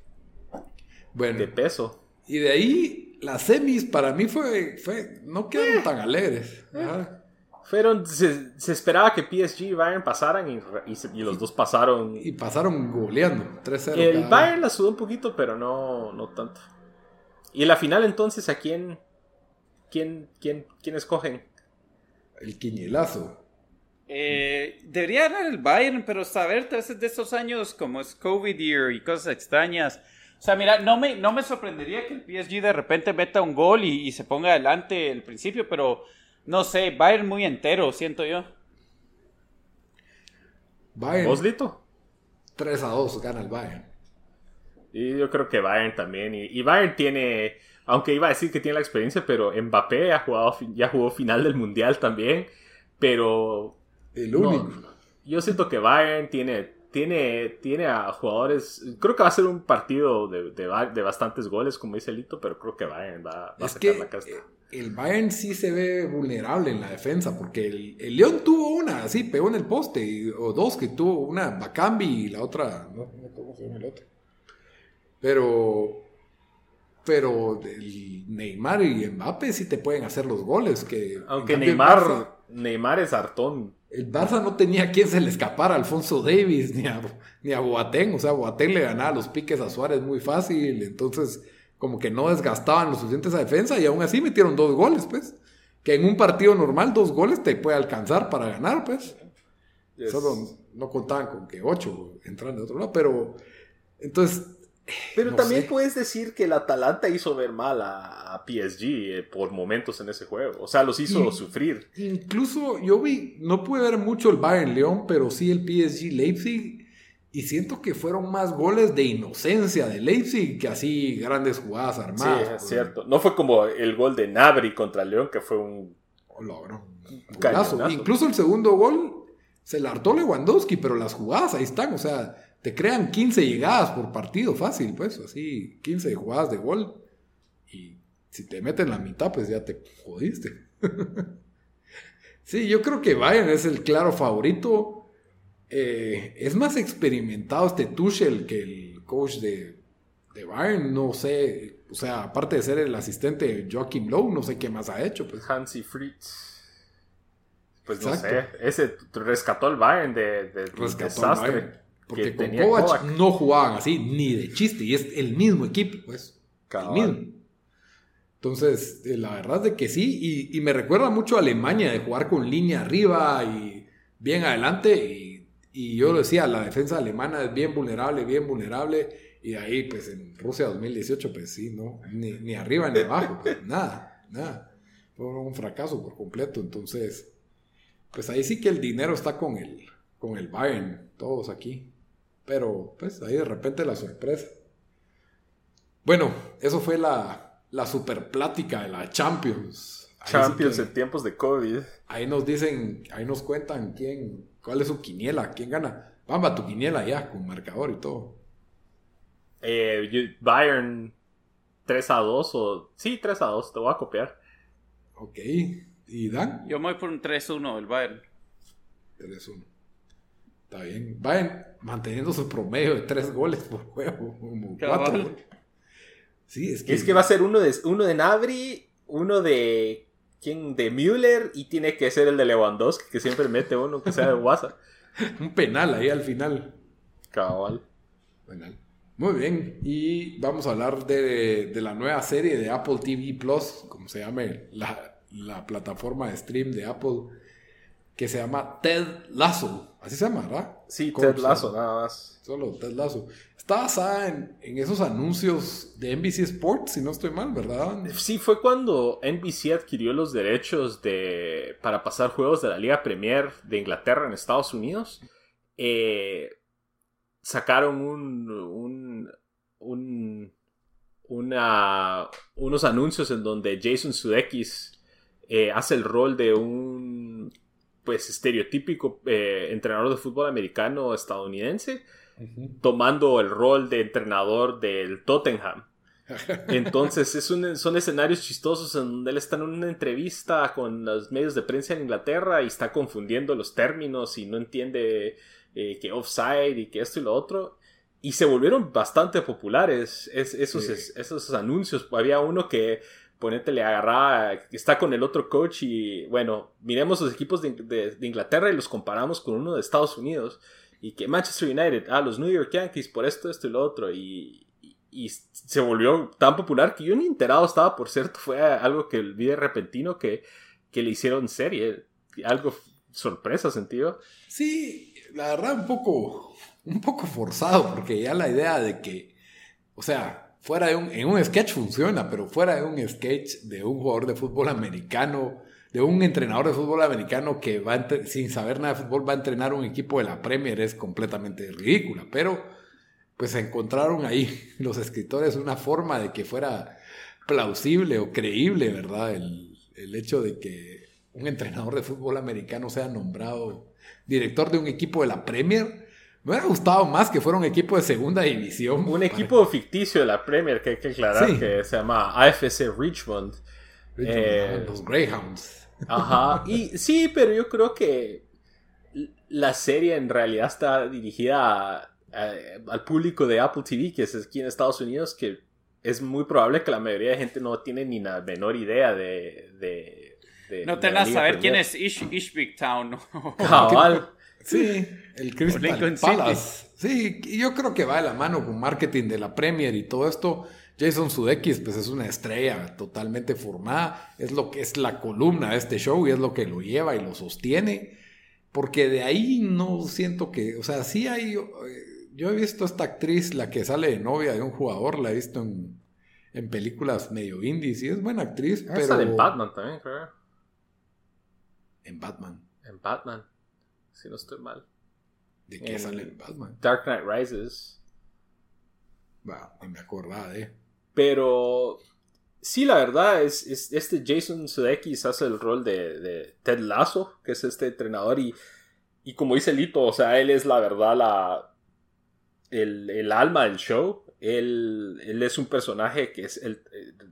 S2: Bueno.
S1: De peso.
S2: Y de ahí, las semis para mí fue... fue no quedaron eh, tan alegres.
S1: Eh. Fueron, se, se, esperaba que PSG y Bayern pasaran y, y, y, los dos pasaron.
S2: Y pasaron goleando, 3-0.
S1: El Bayern la sudó un poquito, pero no, no tanto. ¿Y la final entonces a quién, quién, quién, quién escogen?
S2: El quiñelazo.
S3: Eh, debería ganar el Bayern, pero saber de estos años como es COVID year y cosas extrañas. O sea, mira, no me, no me sorprendería que el PSG de repente meta un gol y, y se ponga adelante el principio, pero no sé, Bayern muy entero, siento yo.
S2: Bayern.
S1: ¿Vos, Lito?
S2: 3 a 2 gana el Bayern.
S1: Y yo creo que Bayern también. Y, y, Bayern tiene, aunque iba a decir que tiene la experiencia, pero Mbappé ha jugado, ya jugó final del Mundial también. Pero...
S2: El único.
S1: No, yo siento que Bayern tiene, tiene, tiene a jugadores... Creo que va a ser un partido de, de, de bastantes goles, como dice Lito, pero creo que Bayern va, va a sacar
S2: que
S1: la casta.
S2: El Bayern sí se ve vulnerable en la defensa, porque el, el León tuvo una, así, pegó en el poste, y, o dos que tuvo, una Bacambi y la otra, no, no cómo se llama el otro. Pero, pero el Neymar y Mbappé sí te pueden hacer los goles. Que,
S1: Aunque Neymar, Barça, Neymar es hartón.
S2: El Barça no tenía quien se le escapara a Alfonso Davis ni a, ni a Boateng. O sea, Boateng le ganaba los piques a Suárez muy fácil. Entonces, como que no desgastaban lo suficiente esa defensa y aún así metieron dos goles, pues. Que en un partido normal dos goles te puede alcanzar para ganar, pues. Yes. Solo no contaban con que ocho entran de otro lado, pero entonces
S1: pero
S2: no
S1: también
S2: sé.
S1: puedes decir que el Atalanta hizo ver mal a, a PSG eh, por momentos en ese juego. O sea, los hizo
S2: Y-
S1: sufrir.
S2: Incluso yo vi, no pude ver mucho el Bayern León, pero sí el PSG Leipzig. Y siento que fueron más goles de inocencia de Leipzig que así grandes jugadas
S1: Sí,
S2: armadas.
S1: es
S2: pues.
S1: cierto. No fue como el gol de Nabri contra León, que fue un...
S2: Oh, logró. Un. Incluso el segundo gol se la hartó Lewandowski, pero las jugadas ahí están. O sea, te crean 15 llegadas por partido fácil, pues. Así, 15 jugadas de gol. Y si te meten la mitad, pues ya te jodiste. sí, yo creo que Bayern es el claro favorito. Eh, es más experimentado este Tuchel que el coach de, de Bayern, no sé, o sea, aparte de ser el asistente de Joachim Lowe, no sé qué más ha hecho. Pues.
S1: Hansi Fritz. Pues no sé, ese rescató el Bayern de, de
S2: rescató desastre. Bayern. Porque con Kovac, no jugaban así, ni de chiste, y es el mismo equipo, pues. El mismo. Entonces, eh, la verdad es que sí, y, y, me recuerda mucho a Alemania de jugar con línea arriba y bien adelante, y, y, yo lo decía, la defensa alemana es bien vulnerable, bien vulnerable, y ahí, pues en Rusia 2018, pues sí, ¿no? Ni, ni arriba ni abajo, pues, nada, nada. Fue un fracaso por completo, entonces, pues ahí sí que el dinero está con el, con el Bayern, todos aquí. Pero, pues ahí de repente la sorpresa. Bueno, eso fue la, la super plática de la Champions.
S1: Champions en tiempos de COVID.
S2: Ahí nos dicen, ahí nos cuentan quién, cuál es su quiniela, quién gana. Vamos tu quiniela ya, con marcador y todo.
S1: Eh, Bayern 3 a 2 o... Sí, 3 a 2, te voy a copiar.
S2: Ok. ¿Y Dan?
S3: Yo me voy por un 3-1 el Bayern.
S2: 3-1. Está bien. Bayern manteniendo su promedio de 3 goles por juego. Como 4
S1: es que... va a ser uno de, uno de Nabri, uno de. ¿Quién? De Müller y tiene que ser el de Lewandowski, que siempre mete uno que sea de WhatsApp.
S2: Un penal ahí al final.
S1: Cabal.
S2: Penal. Muy bien. Y vamos a hablar de, la nueva serie de Apple TV Plus, como se llame la, la plataforma de stream de Apple, que se llama Ted Lasso. Así se llama, ¿verdad?
S1: Sí, Ted Lasso, nada más.
S2: Solo Ted Lasso. Está basada en, esos anuncios de NBC Sports, si no estoy mal, ¿verdad?
S1: Sí, fue cuando NBC adquirió los derechos de, para pasar juegos de la Liga Premier de Inglaterra en Estados Unidos. Eh, sacaron un, un, unos anuncios en donde Jason Sudeikis eh, hace el rol de un pues estereotípico eh, entrenador de fútbol americano estadounidense tomando el rol de entrenador del Tottenham. Entonces es son escenarios chistosos en donde él está en una entrevista con los medios de prensa en Inglaterra y está confundiendo los términos y no entiende eh, que offside y que esto y lo otro. Y se volvieron bastante populares esos, esos anuncios. Había uno que ponete le agarraba, está con el otro coach y bueno, miremos los equipos de Inglaterra y los comparamos con uno de Estados Unidos y que Manchester United, ah, los New York Yankees por esto, esto y lo otro, y, y, se volvió tan popular que yo ni enterado estaba, por cierto, fue algo que vi de repentino que, que le hicieron serie, algo sorpresa sentido.
S2: Sí, la verdad un poco, un poco forzado, porque ya la idea de que, o sea, fuera de un, en un sketch funciona, pero fuera de un sketch de un jugador de fútbol americano, de un entrenador de fútbol americano que va sin saber nada de fútbol va a entrenar un equipo de la Premier es completamente ridícula, pero pues encontraron ahí los escritores una forma de que fuera plausible o creíble, ¿verdad? El, el hecho de que un entrenador de fútbol americano sea nombrado director de un equipo de la Premier. Me hubiera gustado más que fuera un equipo de segunda división.
S1: Un equipo ficticio de la Premier que hay que aclarar que se llama AFC Richmond.
S2: Eh, los Greyhounds.
S1: Ajá. Y sí, pero yo creo que la serie en realidad está dirigida al público de Apple TV, que es aquí en Estados Unidos, que es muy probable que la mayoría de gente no tiene ni la menor idea de... de,
S3: no tengas a saber quién es Ish, Town.
S1: Cabal.
S2: Sí, el Crystal Palace. Sí, yo creo que va de la mano con marketing de la Premier y todo esto. Jason Sudeikis, pues es una estrella totalmente formada, es lo que es la columna de este show y es lo que lo lleva y lo sostiene, porque de ahí no siento que, o sea, sí hay, yo he visto a esta actriz, la que sale de novia de un jugador, la he visto en, en películas medio indies y es buena actriz,
S1: ah, pero... Sale en Batman también, creo.
S2: En Batman.
S1: En Batman, si no estoy mal.
S2: ¿De qué sale en Batman?
S1: Dark Knight Rises.
S2: Bueno, ni me acordaba de...
S1: Pero sí, la verdad, es, este Jason Sudeikis hace el rol de, Ted Lasso, que es este entrenador, y, y como dice Lito, o sea, él es la verdad la, el, alma del show. Él, él, es un personaje que es, el,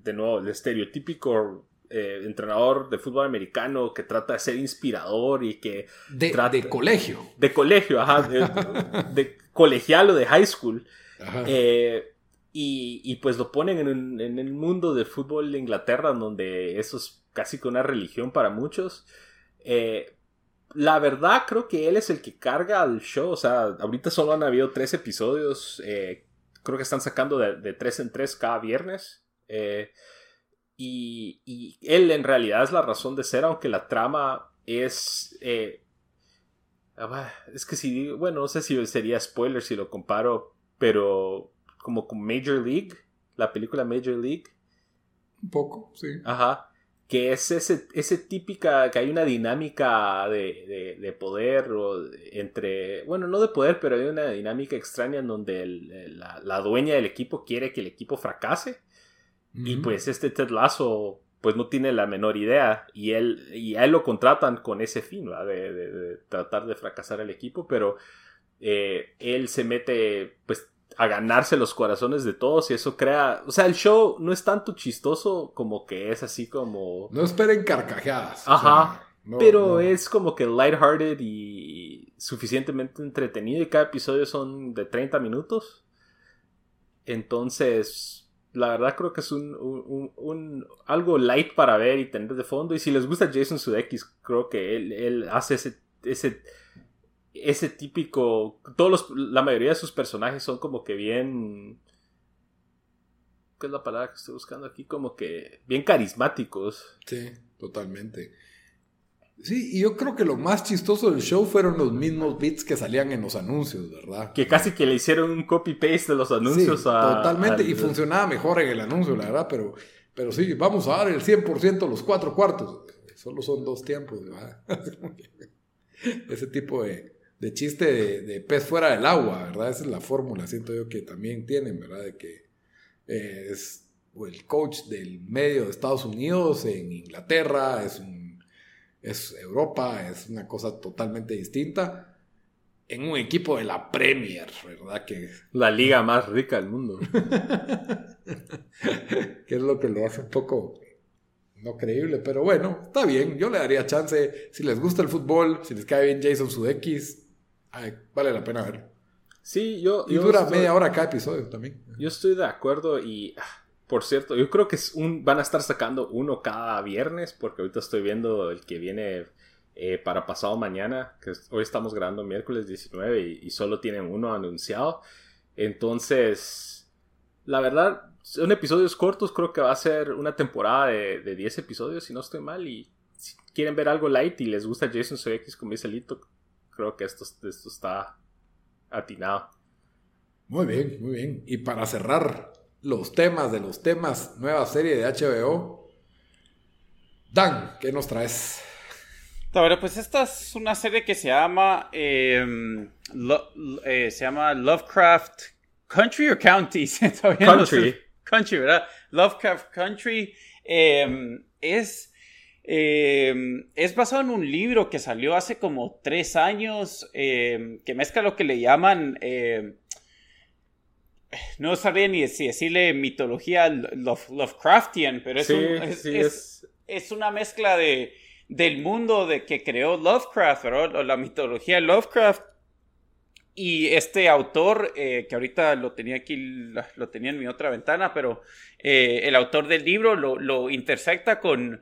S1: de nuevo, el estereotípico eh, entrenador de fútbol americano que trata de ser inspirador y que...
S2: De,
S1: trata,
S2: de colegio.
S1: De colegio, ajá. De, de colegial o de high school. Eh, y, y, pues lo ponen en, en, el mundo del fútbol de Inglaterra, donde eso es casi que una religión para muchos. Eh, la verdad creo que él es el que carga al show. O sea, ahorita solo han habido tres episodios. Eh, creo que están sacando de, de, tres en tres cada viernes. Eh, y, y, él en realidad es la razón de ser, aunque la trama es... Eh, ah, es que si, bueno, no sé si sería spoiler si lo comparo, pero como con Major League, la película Major League.
S2: Un poco, sí.
S1: Ajá que es ese, ese típica, que hay una dinámica de, de, poder o entre, bueno, no de poder, pero hay una dinámica extraña en donde la, la, dueña del equipo quiere que el equipo fracase y pues este Ted Lasso pues no tiene la menor idea y él y a él lo contratan con ese fin de, de, tratar de fracasar el equipo pero eh, él se mete pues a ganarse los corazones de todos y eso crea, o sea, el show no es tanto chistoso como que es así como...
S2: No esperen carcajadas.
S1: Ajá. pero es como que lighthearted y suficientemente entretenido y cada episodio son de 30 minutos. Entonces, la verdad creo que es un, un, algo light para ver y tener de fondo. Y si les gusta Jason Sudeikis, creo que él, él hace ese, ese ese típico. Todos los, la mayoría de sus personajes son como que bien. ¿Qué es la palabra que estoy buscando aquí? Como que bien carismáticos.
S2: Sí, totalmente. Sí, y yo creo que lo más chistoso del show fueron los mismos beats que salían en los anuncios, ¿verdad?
S1: Que casi que le hicieron un copy-paste de los anuncios a.
S2: Totalmente, y funcionaba mejor en el anuncio, la verdad, pero, pero sí, vamos a dar el 100% los cuatro cuartos. Solo son dos tiempos, ¿verdad? Ese tipo de, de chiste de, pez fuera del agua, ¿verdad? Esa es la fórmula, siento yo que también tienen, ¿verdad? De que eh, es el coach del medio de Estados Unidos en Inglaterra, es, un, es Europa, es una cosa totalmente distinta. En un equipo de la Premier, ¿verdad? Que...
S1: La liga más rica del mundo.
S2: que es lo que lo hace un poco no creíble, pero bueno, está bien. Yo le daría chance. Si les gusta el fútbol, si les cae bien Jason Sudeikis, vale la pena verlo.
S1: Sí, yo.
S2: Y dura media hora cada episodio también.
S1: Yo estoy de acuerdo y. Ah, por cierto, yo creo que es un, van a estar sacando uno cada viernes, porque ahorita estoy viendo el que viene eh, para pasado mañana, que hoy estamos grabando miércoles 19 y, solo tienen uno anunciado. Entonces, la verdad, son episodios cortos, creo que va a ser una temporada de, de 10 episodios, si no estoy mal, y si quieren ver algo light y les gusta Jason Sudeikis como dice Lito, creo que esto, esto está atinado.
S2: Muy bien, muy bien. Y para cerrar los temas de los temas, nueva serie de HBO. Dan, ¿qué nos traes?
S3: Bueno, pues esta es una serie que se llama em, eh, se llama Lovecraft Country o County.
S1: Country.
S3: Country, ¿verdad? Lovecraft Country em, es Em, es basado en un libro que salió hace como tres años, que mezcla lo que le llaman, no sabía ni si decirle mitología Lovecraftian, pero es, es, una mezcla de, del mundo de que creó Lovecraft, o la mitología Lovecraft. Y este autor, eh, que ahorita lo tenía aquí, lo tenía en mi otra ventana, pero eh, el autor del libro lo, lo intersecta con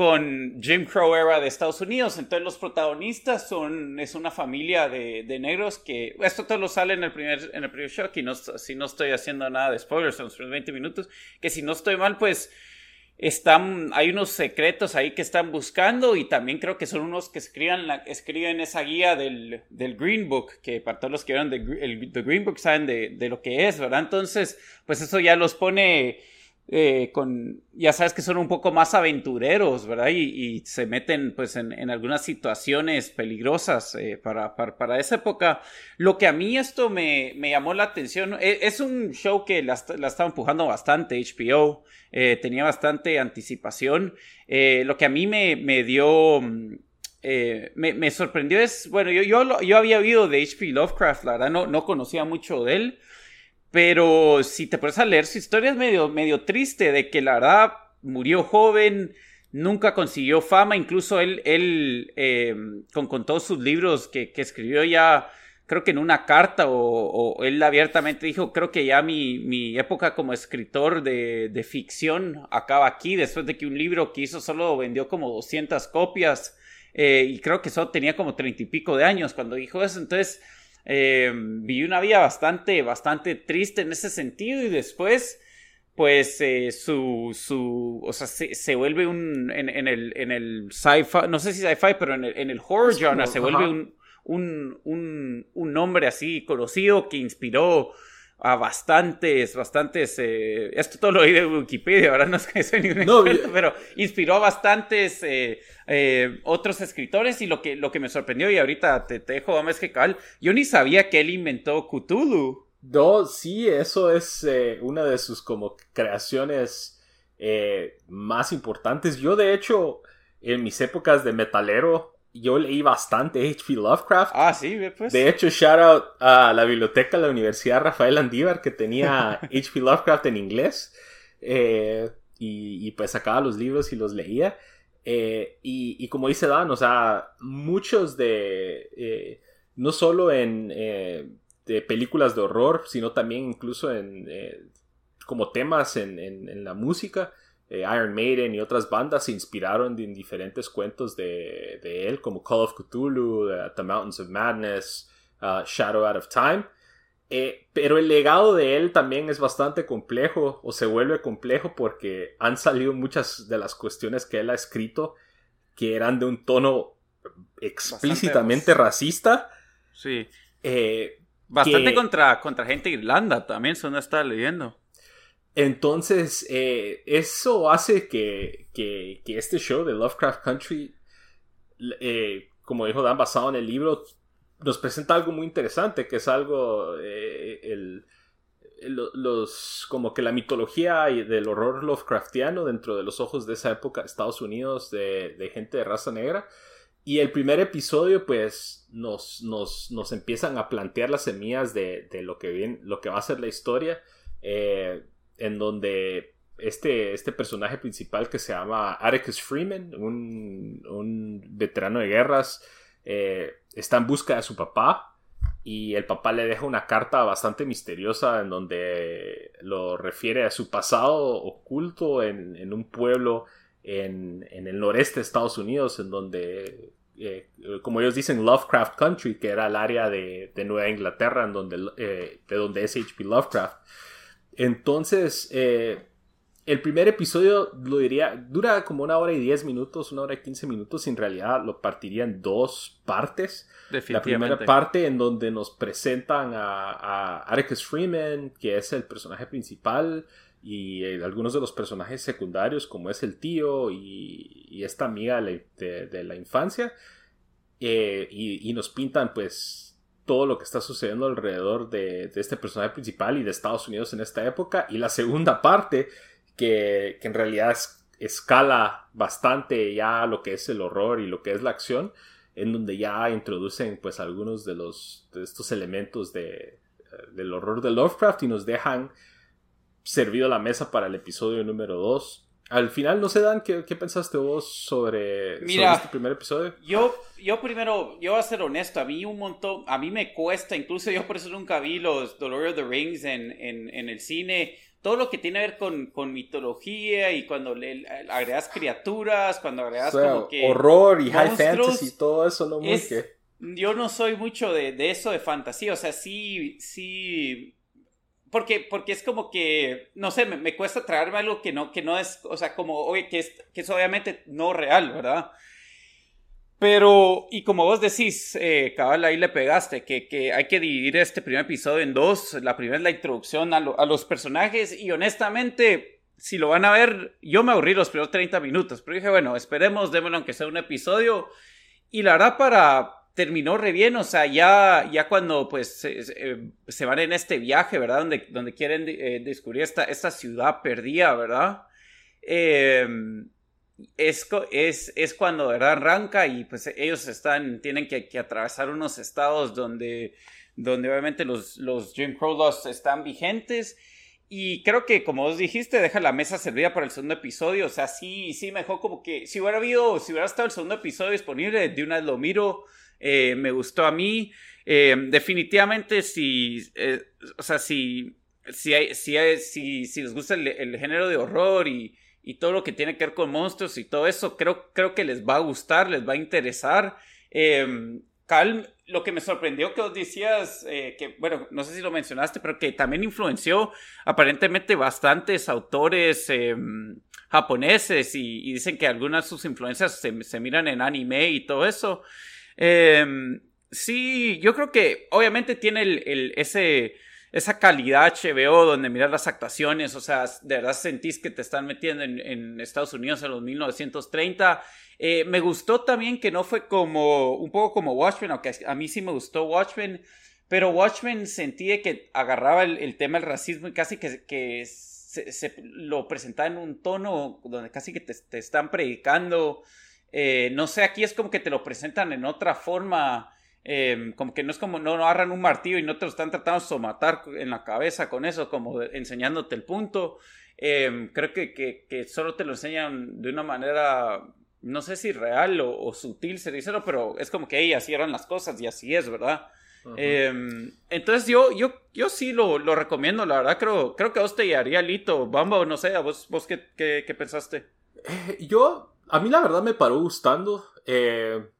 S3: con Jim Crow era de Estados Unidos. Entonces los protagonistas son, es una familia de, de negros que, esto todo lo sale en el primer, en el primer show, y no, si no estoy haciendo nada de spoilers en los primeros 20 minutos, que si no estoy mal, pues están, hay unos secretos ahí que están buscando y también creo que son unos que escriban, la, escriben esa guía del, del, Green Book, que para todos los que vieron el, the Green Book saben de, de lo que es, ¿verdad? Entonces, pues eso ya los pone eh, con, ya sabes que son un poco más aventureros, ¿verdad? Y, se meten pues en, algunas situaciones peligrosas eh, para, para, esa época. Lo que a mí esto me, llamó la atención, e, es, un show que la, estaba empujando bastante HBO, eh, tenía bastante anticipación. lo que a mí me, me dio... Mm, me, sorprendió es, bueno, yo, yo, yo había oído de H.P. Lovecraft, la verdad no, no conocía mucho de él, pero si te pones a leer su historia es medio, medio triste de que la verdad murió joven, nunca consiguió fama, incluso él, él eh, con, con, todos sus libros que, que, escribió ya, creo que en una carta o, o él abiertamente dijo, creo que ya mi, mi época como escritor de, de, ficción acaba aquí, después de que un libro que hizo solo vendió como 200 copias eh, y creo que solo tenía como treinta y pico de años cuando dijo eso, entonces eh, viví una vida bastante, bastante triste en ese sentido y después pues eh, su, su, o sea, se, se vuelve un, en, en el, en el sci-fi, no sé si sci-fi, pero en el, en el horror genre se vuelve un, un, un, un nombre así conocido que inspiró a bastantes, bastantes, eh, esto todo lo oí de Wikipedia, ahora no es que soy ni un experto, no, pero inspiró a bastantes eh, eh, otros escritores y lo que, lo que me sorprendió y ahorita te, te dejo, vamos que cal, yo ni sabía que él inventó Cthulhu.
S1: No, sí, eso es una de sus como creaciones más importantes. Yo de hecho, en mis épocas de metalero, yo leí bastante H.P. Lovecraft.
S3: Ah, sí, pues.
S1: De hecho, shout out a la biblioteca de la Universidad Rafael Andívar que tenía H.P. Lovecraft en inglés. Eh, y, y, pues sacaba los libros y los leía. Eh, y, y, como dice Dan, o sea, muchos de... Eh, no solo en de películas de horror, sino también incluso en... como temas en, en, en la música. Eh, Iron Maiden y otras bandas se inspiraron en diferentes cuentos de, de él, como Call of Cthulhu, uh, The Mountains of Madness, uh, Shadow Out of Time. Eh, pero el legado de él también es bastante complejo, o se vuelve complejo porque han salido muchas de las cuestiones que él ha escrito que eran de un tono explícitamente bastante, racista.
S3: Sí.
S1: Eh,
S3: bastante que, contra, contra gente de Irlanda también, eso no está leyendo.
S1: Entonces, eh, eso hace que, que, este show de Lovecraft Country, eh, como dijo Dan, basado en el libro, nos presenta algo muy interesante, que es algo, eh, el, los, como que la mitología del horror Lovecraftiano dentro de los ojos de esa época, Estados Unidos, de, gente de raza negra. Y el primer episodio, pues, nos, nos, nos empiezan a plantear las semillas de, de lo, que viene, lo que va a ser la historia. En donde este, este personaje principal que se llama Atticus Freeman, un, un veterano de guerras, eh, está en busca de su papá y el papá le deja una carta bastante misteriosa en donde lo refiere a su pasado oculto en, en un pueblo en, en, el noreste de Estados Unidos, en donde, eh, como ellos dicen, Lovecraft Country, que era el área de, de Nueva Inglaterra, en donde, eh, de donde es H.P. Lovecraft. Entonces, eh, el primer episodio lo diría, dura como una hora y diez minutos, una hora y quince minutos, y en realidad lo partiría en dos partes. La primera parte en donde nos presentan a, a Atticus Freeman, que es el personaje principal, y eh, algunos de los personajes secundarios, como es el tío y, y esta amiga de, de, de la infancia, eh, y, y nos pintan pues todo lo que está sucediendo alrededor de, este personaje principal y de Estados Unidos en esta época. Y la segunda parte, que, que en realidad es, escala bastante ya lo que es el horror y lo que es la acción, en donde ya introducen pues algunos de, los, de estos elementos de, del horror de Lovecraft y nos dejan servido la mesa para el episodio número 2 al final, no sé, Dan, ¿qué, qué pensaste vos sobre,
S3: Mira,
S1: sobre, este primer episodio?
S3: Yo, yo primero, yo voy a ser honesto, a mí un montón, a mí me cuesta, incluso yo por eso nunca vi los The Lord of the Rings en, en, en el cine, todo lo que tiene que ver con, con mitología y cuando le, agregas criaturas, cuando agregas
S1: o sea,
S3: como que...
S1: Horror y high fantasy y todo eso, no muy
S3: es,
S1: que...
S3: Yo no soy mucho de, de eso de fantasía, o sea, sí, sí porque, porque es como que, no sé, me, me, cuesta traerme algo que no, que no es, o sea, como, oye, que es, que es obviamente no real, ¿verdad? Pero, y como vos decís, eh, cabal, ahí le pegaste, que, que hay que dividir este primer episodio en dos. La primera es la introducción a, lo, a los personajes y honestamente, si lo van a ver, yo me aburrí los primeros 30 minutos, pero dije, bueno, esperemos, démoslo aunque sea un episodio. Y la verdad, para, terminó re bien, o sea, ya, ya cuando pues se, eh, van en este viaje, ¿verdad? Donde, donde quieren eh, descubrir esta, esta ciudad perdida, ¿verdad? Eh, es, es, es, cuando ¿verdad? arranca y pues ellos están, tienen que, que atravesar unos estados donde, donde obviamente los, los Jim Crow laws están vigentes y creo que, como vos dijiste, deja la mesa servida para el segundo episodio. O sea, sí, sí, mejor como que si hubiera habido, si hubiera estado el segundo episodio disponible, de una vez lo miro. Eh, me gustó a mí. Eh, definitivamente, si, eh, o sea, si, si, hay, si, si, si les gusta el, género de horror y, y, todo lo que tiene que ver con monstruos y todo eso, creo, creo que les va a gustar, les va a interesar. Calm, lo que me sorprendió que vos decías, eh, que bueno, no sé si lo mencionaste, pero que también influenció aparentemente bastantes autores em, japoneses y, dicen que algunas de sus influencias se, miran en anime y todo eso. Em, sí, yo creo que obviamente tiene el, ese, esa calidad HBO donde miras las actuaciones, o sea, de verdad sentís que te están metiendo en, Estados Unidos en los 1930 eh, me gustó también que no fue como, un poco como Watchmen, aunque a mí sí me gustó Watchmen, pero Watchmen sentí que agarraba el, tema del racismo y casi que, que se, lo presentaba en un tono donde casi que te, están predicando. Eh, no sé, aquí es como que te lo presentan en otra forma. Em, como que no es como no, no, agarran un martillo y no te lo están tratando de matar en la cabeza con eso, como enseñándote el punto. Em, creo que, que, que, solo te lo enseñan de una manera no sé si real o, sutil se dice, pero es como que ella así eran las cosas y así es, ¿verdad? Em, entonces yo, yo, yo sí lo, lo, recomiendo, la verdad, creo, creo que a vos te haría Lito, Bamba, no sé, ¿a vos, vos qué, qué, pensaste?
S1: Eh, yo, a mí la verdad me paró gustando. Eh,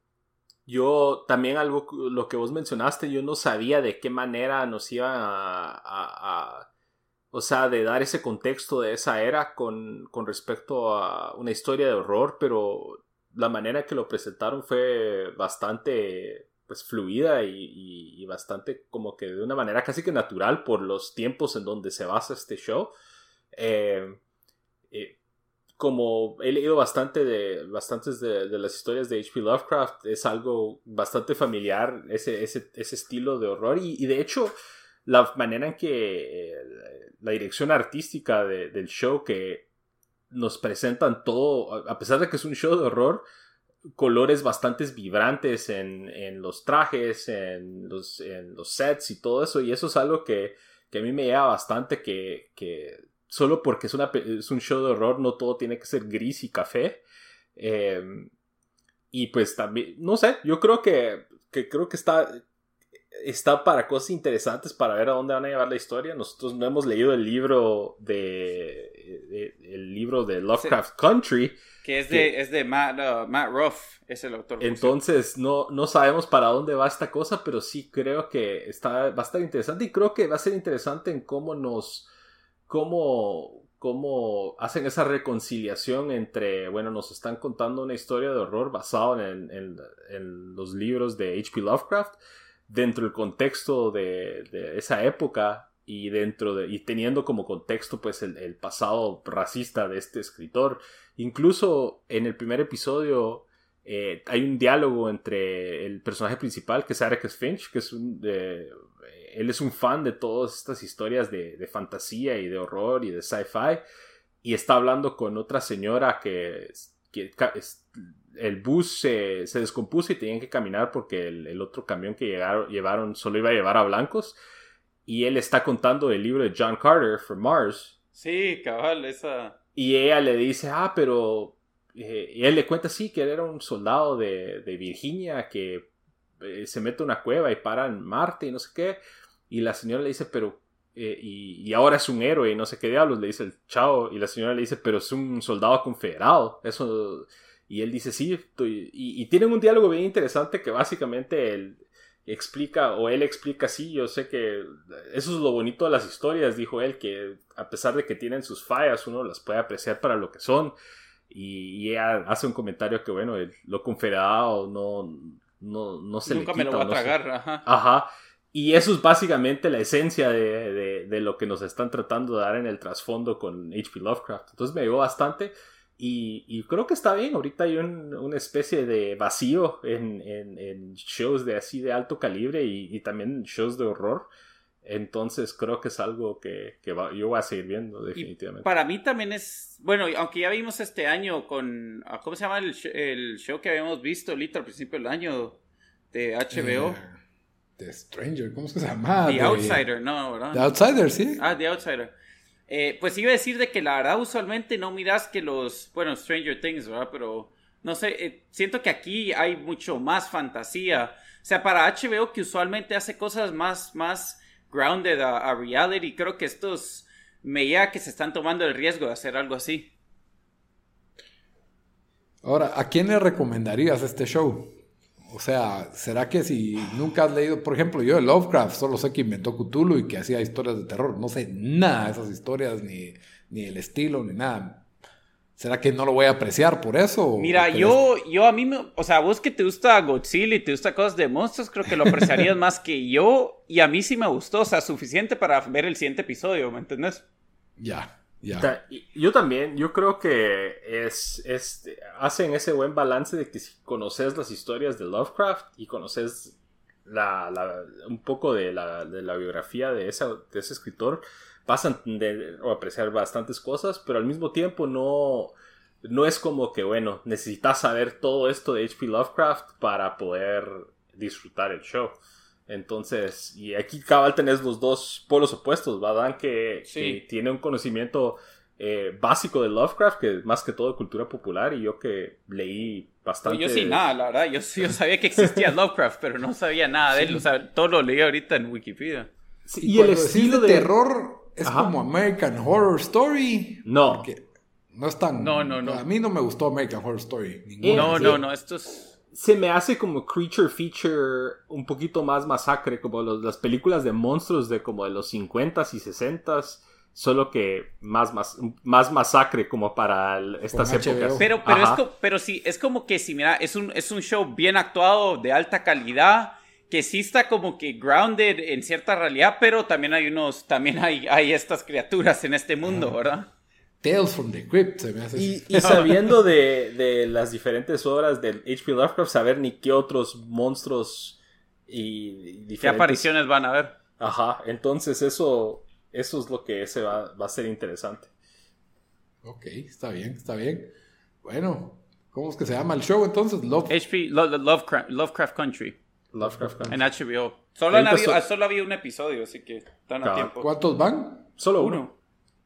S1: yo también algo, lo que vos mencionaste, yo no sabía de qué manera nos iban a o sea, de dar ese contexto de esa era con, con respecto a una historia de horror, pero la manera que lo presentaron fue bastante pues fluida y, bastante como que de una manera casi que natural por los tiempos en donde se basa este show. Eh, eh, como he leído bastante de bastantes de, las historias de H.P. Lovecraft, es algo bastante familiar ese, ese, ese estilo de horror y, de hecho la manera en que la dirección artística del show que nos presentan todo, a pesar de que es un show de horror, colores bastante vibrantes en, los trajes, en los, en los, sets y todo eso. Y eso es algo que, a mí me lleva bastante, que, solo porque es, una, es, un show de horror no todo tiene que ser gris y café. Em, y pues también, no sé, yo creo que, que creo que está, está para cosas interesantes para ver a dónde van a llevar la historia. Nosotros no hemos leído el libro de, el libro de Lovecraft Country.
S3: Que es de, es de Matt, uh, Matt, Ruff, es el autor.
S1: Entonces, no, no sabemos para dónde va esta cosa, pero sí creo que está, va a estar interesante y creo que va a ser interesante en cómo nos, cómo, cómo hacen esa reconciliación entre, bueno, nos están contando una historia de horror basada en, en, los libros de H.P. Lovecraft, dentro del contexto de, esa época y dentro de y teniendo como contexto pues el, pasado racista de este escritor incluso en el primer episodio eh, hay un diálogo entre el personaje principal que es Eric Finch que es un él es un fan de todas estas historias de, fantasía y de horror y de sci-fi y está hablando con otra señora que, que el bus se, descompuso y tenían que caminar porque el, otro camión que llegaron, llevaron solo iba a llevar a blancos. Y él está contando el libro de John Carter, From Mars.
S3: Sí, cabal, esa.
S1: Y ella le dice, ah, pero. Eh", y él le cuenta, sí, que él era un soldado de, Virginia que eh, se mete a una cueva y para en Marte y no sé qué. Y la señora le dice, pero. Eh, y, y, ahora es un héroe y no sé qué diablos, le dice el chao. Y la señora le dice, pero es un soldado confederado. Eso y él dice, sí, y, tienen un diálogo bien interesante que básicamente él explica, o él explica, sí, yo sé que eso es lo bonito de las historias, dijo él, que a pesar de que tienen sus fallas, uno las puede apreciar para lo que son. Y, ella hace un comentario que, bueno, lo confederado no, no, no se
S3: Nunca
S1: le
S3: quita, me lo va a tragar, ajá.
S1: Ajá. Y eso es básicamente la esencia de, de, lo que nos están tratando de dar en el trasfondo con H.P. Lovecraft. Entonces me ayudó bastante. Y, creo que está bien. Ahorita hay una especie de vacío en, shows de así de alto calibre y, también shows de horror. Entonces creo que es algo que, yo voy a seguir viendo definitivamente.
S3: para mí también es, bueno, aunque ya vimos este año con, ah, ¿cómo se llama el, show que habíamos visto ahorita al principio del año de HBO?
S2: Eh, The Stranger, ¿cómo se llama?
S3: The Outsider, no, ¿verdad?
S2: The Outsider, sí.
S3: Ah, The Outsider. Eh, pues iba a decir de que la verdad usualmente no miras que los, bueno, Stranger Things, ¿verdad? Pero no sé, eh, siento que aquí hay mucho más fantasía. O sea, para HBO que usualmente hace cosas más, más grounded a, reality, creo que estos me que se están tomando el riesgo de hacer algo así.
S2: Ahora, ¿a quién le recomendarías este show? O sea, ¿será que si nunca has leído, por ejemplo, yo de Lovecraft, solo sé que inventó Cthulhu y que hacía historias de terror, no sé nada de esas historias, ni, ni el estilo, ni nada. ¿Será que no lo voy a apreciar por eso?
S3: Mira, yo, yo a mí, me, o sea, vos que te gusta Godzilla y te gusta cosas de monstruos, creo que lo apreciarías más que yo. Y a mí sí me gustó, o sea, suficiente para ver el siguiente episodio, ¿me entendés?
S2: Ya.
S1: Yo también, yo creo que es, es, hacen ese buen balance de que si conoces las historias de Lovecraft y conoces la, un poco de la, de la biografía de, esa, de ese escritor, vas a entender o apreciar bastantes cosas, pero al mismo tiempo no, no es como que, bueno, necesitas saber todo esto de H.P. Lovecraft para poder disfrutar el show. Entonces, y aquí cabal tenés los dos polos opuestos, ¿verdad? Que, que tiene un conocimiento eh, básico de Lovecraft, que más que todo cultura popular, y yo que leí bastante.
S3: yo sí, nada, la verdad, yo, yo sabía que existía Lovecraft, pero no sabía nada de él, o sea, todo lo leí ahorita en Wikipedia.
S2: y, el estilo de terror es como American Horror Story.
S1: No.
S2: No es tan.
S3: No, no, no.
S2: A mí no me gustó American Horror Story.
S3: No, no, no, esto es
S1: se me hace como creature feature un poquito más masacre, como las películas de monstruos de como de los 50s y 60s, solo que más, más, más masacre como para estas épocas.
S3: Pero, pero, es pero sí, es como que si mira, es un, es un show bien actuado, de alta calidad, que sí está como que grounded en cierta realidad, pero también hay unos, también hay, hay estas criaturas en este mundo, ¿verdad?
S2: Tales from the Crypt
S1: y, sabiendo de, las diferentes obras del H.P. Lovecraft, saber ni qué otros monstruos y diferentes...
S3: ¿Qué apariciones van a ver?
S1: Ajá, entonces eso, eso es lo que ese va, a ser interesante.
S2: Ok, está bien, está bien. Bueno, ¿cómo es que se llama el show entonces?
S3: HP, Lovecraft, Country.
S1: Lovecraft Country.
S3: En HBO. Solo, había, solo había un episodio, así que están a tiempo.
S2: ¿Cuántos van?
S1: Solo uno.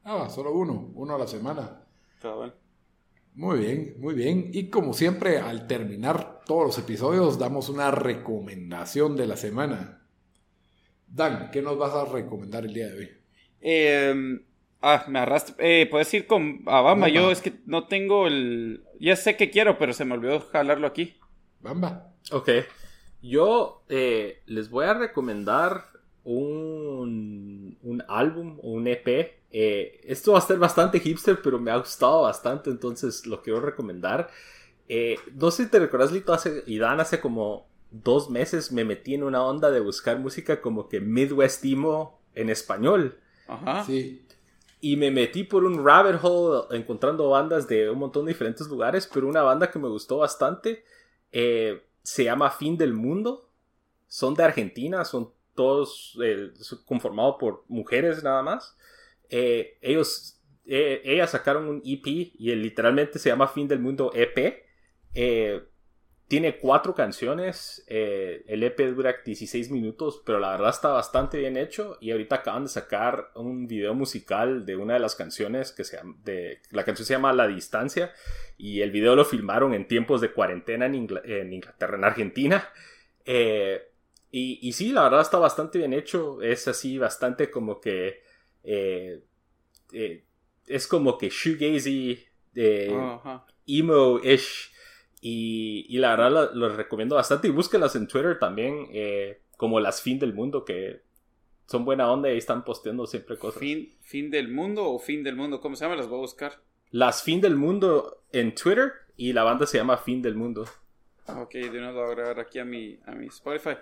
S2: Ah, solo uno, uno a la semana. Muy bien, muy bien. Y como siempre, al terminar todos los episodios, damos una recomendación de la semana. Dan, ¿qué nos vas a recomendar el día de hoy?
S3: Em, ah, me arrastra. Eh, Puedes ir con Bamba. Yo es que no tengo el. Ya sé que quiero, pero se me olvidó jalarlo aquí.
S2: Bamba.
S1: Ok. Yo eh, les voy a recomendar un, un álbum o un EP eh, esto va a ser bastante hipster, pero me ha gustado bastante, entonces lo quiero recomendar. Eh, no sé si te recuerdas, Lito, hace, y Dan, hace como dos meses me metí en una onda de buscar música como que Midwest Emo en español.
S3: Ajá.
S2: Sí.
S1: Y me metí por un rabbit hole encontrando bandas de un montón de diferentes lugares, pero una banda que me gustó bastante eh, se llama Fin del Mundo. Son de Argentina, son todos conformados por mujeres nada más. Eh, ellos, eh, ellas sacaron un EP y literalmente se llama Fin del Mundo EP. Eh, tiene cuatro canciones, el EP dura 16 minutos, pero la verdad está bastante bien hecho y ahorita acaban de sacar un video musical de una de las canciones que se de, la canción se llama La Distancia y el video lo filmaron en tiempos de cuarentena en, Inglaterra, en Argentina. y, y sí, la verdad está bastante bien hecho, es así bastante como que eh, eh, es como que shoegazy, eh, emo-ish. Y, la verdad los recomiendo bastante. Y búsquenlas en Twitter también, como las fin del mundo, que son buena onda y están posteando siempre cosas.
S3: ¿Fin, ¿Fin del mundo o fin del mundo? ¿Cómo se llama? Las voy a buscar.
S1: Las fin del mundo en Twitter y la banda se llama Fin del Mundo.
S3: Ok, de nuevo lo voy a agregar aquí a mi, a mi Spotify.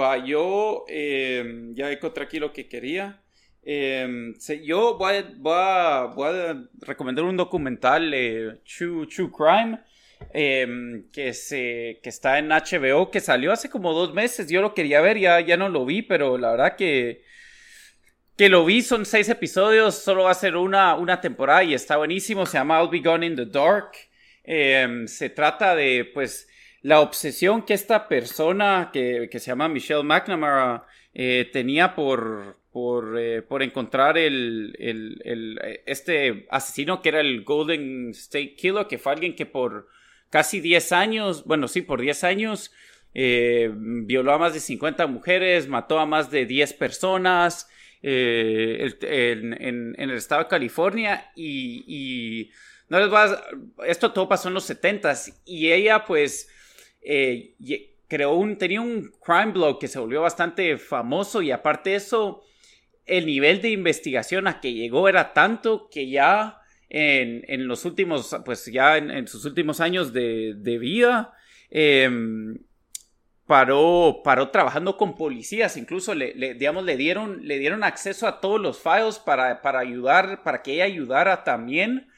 S3: Va, yo ya encontré aquí lo que quería. Eh, yo voy a, voy, a, recomendar un documental, eh, True, True, Crime, em, que, se, que está en HBO, que salió hace como dos meses. Yo lo quería ver, ya, ya no lo vi, pero la verdad que, que lo vi, son seis episodios, solo va a ser una, una temporada y está buenísimo. Se llama I'll Be Gone in the Dark. Em, se trata de, pues, la obsesión que esta persona que, que se llama Michelle McNamara eh, tenía por, por, eh, por encontrar el, el, el, este asesino que era el Golden State Killer, que fue alguien que por casi 10 años, bueno, sí, por 10 años, eh, violó a más de 50 mujeres, mató a más de 10 personas eh, en, el estado de California y, no les a, esto todo pasó en los 70s y ella pues eh, creó un, tenía un crime blog que se volvió bastante famoso y aparte de eso, el nivel de investigación a que llegó era tanto que ya en, en los últimos, pues ya en, sus últimos años de, de vida, eh, paró, paró trabajando con policías, incluso le, digamos, le dieron, le dieron acceso a todos los files para, para ayudar, para que ella ayudara también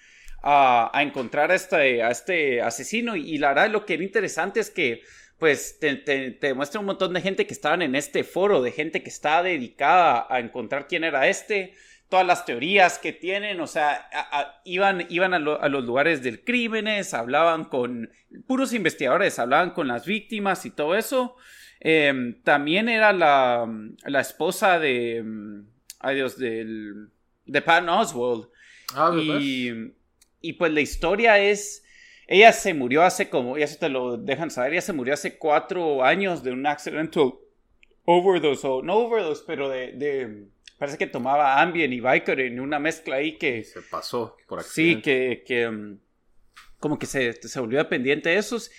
S3: a, encontrar a este, a este asesino. Y, la verdad lo que era interesante es que pues te, te, te, demuestra un montón de gente que estaban en este foro, de gente que estaba dedicada a encontrar quién era este, todas las teorías que tienen, o sea, a, a, iban, iban a, lo, a, los lugares del crímenes, hablaban con puros investigadores, hablaban con las víctimas y todo eso. Eh, también era la, la, esposa de, ay Dios, del, de Pat Oswald. Ah, y, y pues la historia es ella se murió hace como, ya se te lo dejan saber, ella se murió hace cuatro años de un accidental overdose, o no overdose, pero de, de parece que tomaba Ambien y Vicodin, una mezcla ahí que...
S1: Se pasó por accidente.
S3: Sí, que, que um, como que se, se volvió dependiente de esos.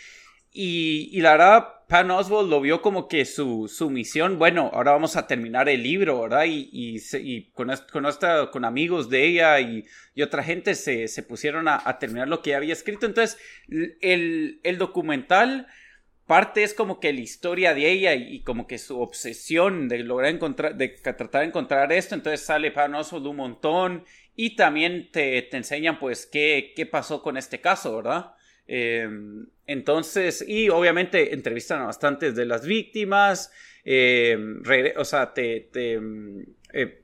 S3: Y, y, la verdad, Pan Oswald lo vio como que su, su misión, bueno, ahora vamos a terminar el libro, ¿verdad? Y, y, y con, con, esta, con amigos de ella y, y otra gente se, se pusieron a, a, terminar lo que ella había escrito. Entonces, el, el documental parte es como que la historia de ella y, como que su obsesión de lograr encontrar, de tratar de encontrar esto. Entonces sale Pan Oswald un montón y también te, te enseñan pues qué, qué pasó con este caso, ¿verdad? Eh, entonces, y obviamente entrevistan a bastantes de las víctimas, eh, o sea, te, te eh,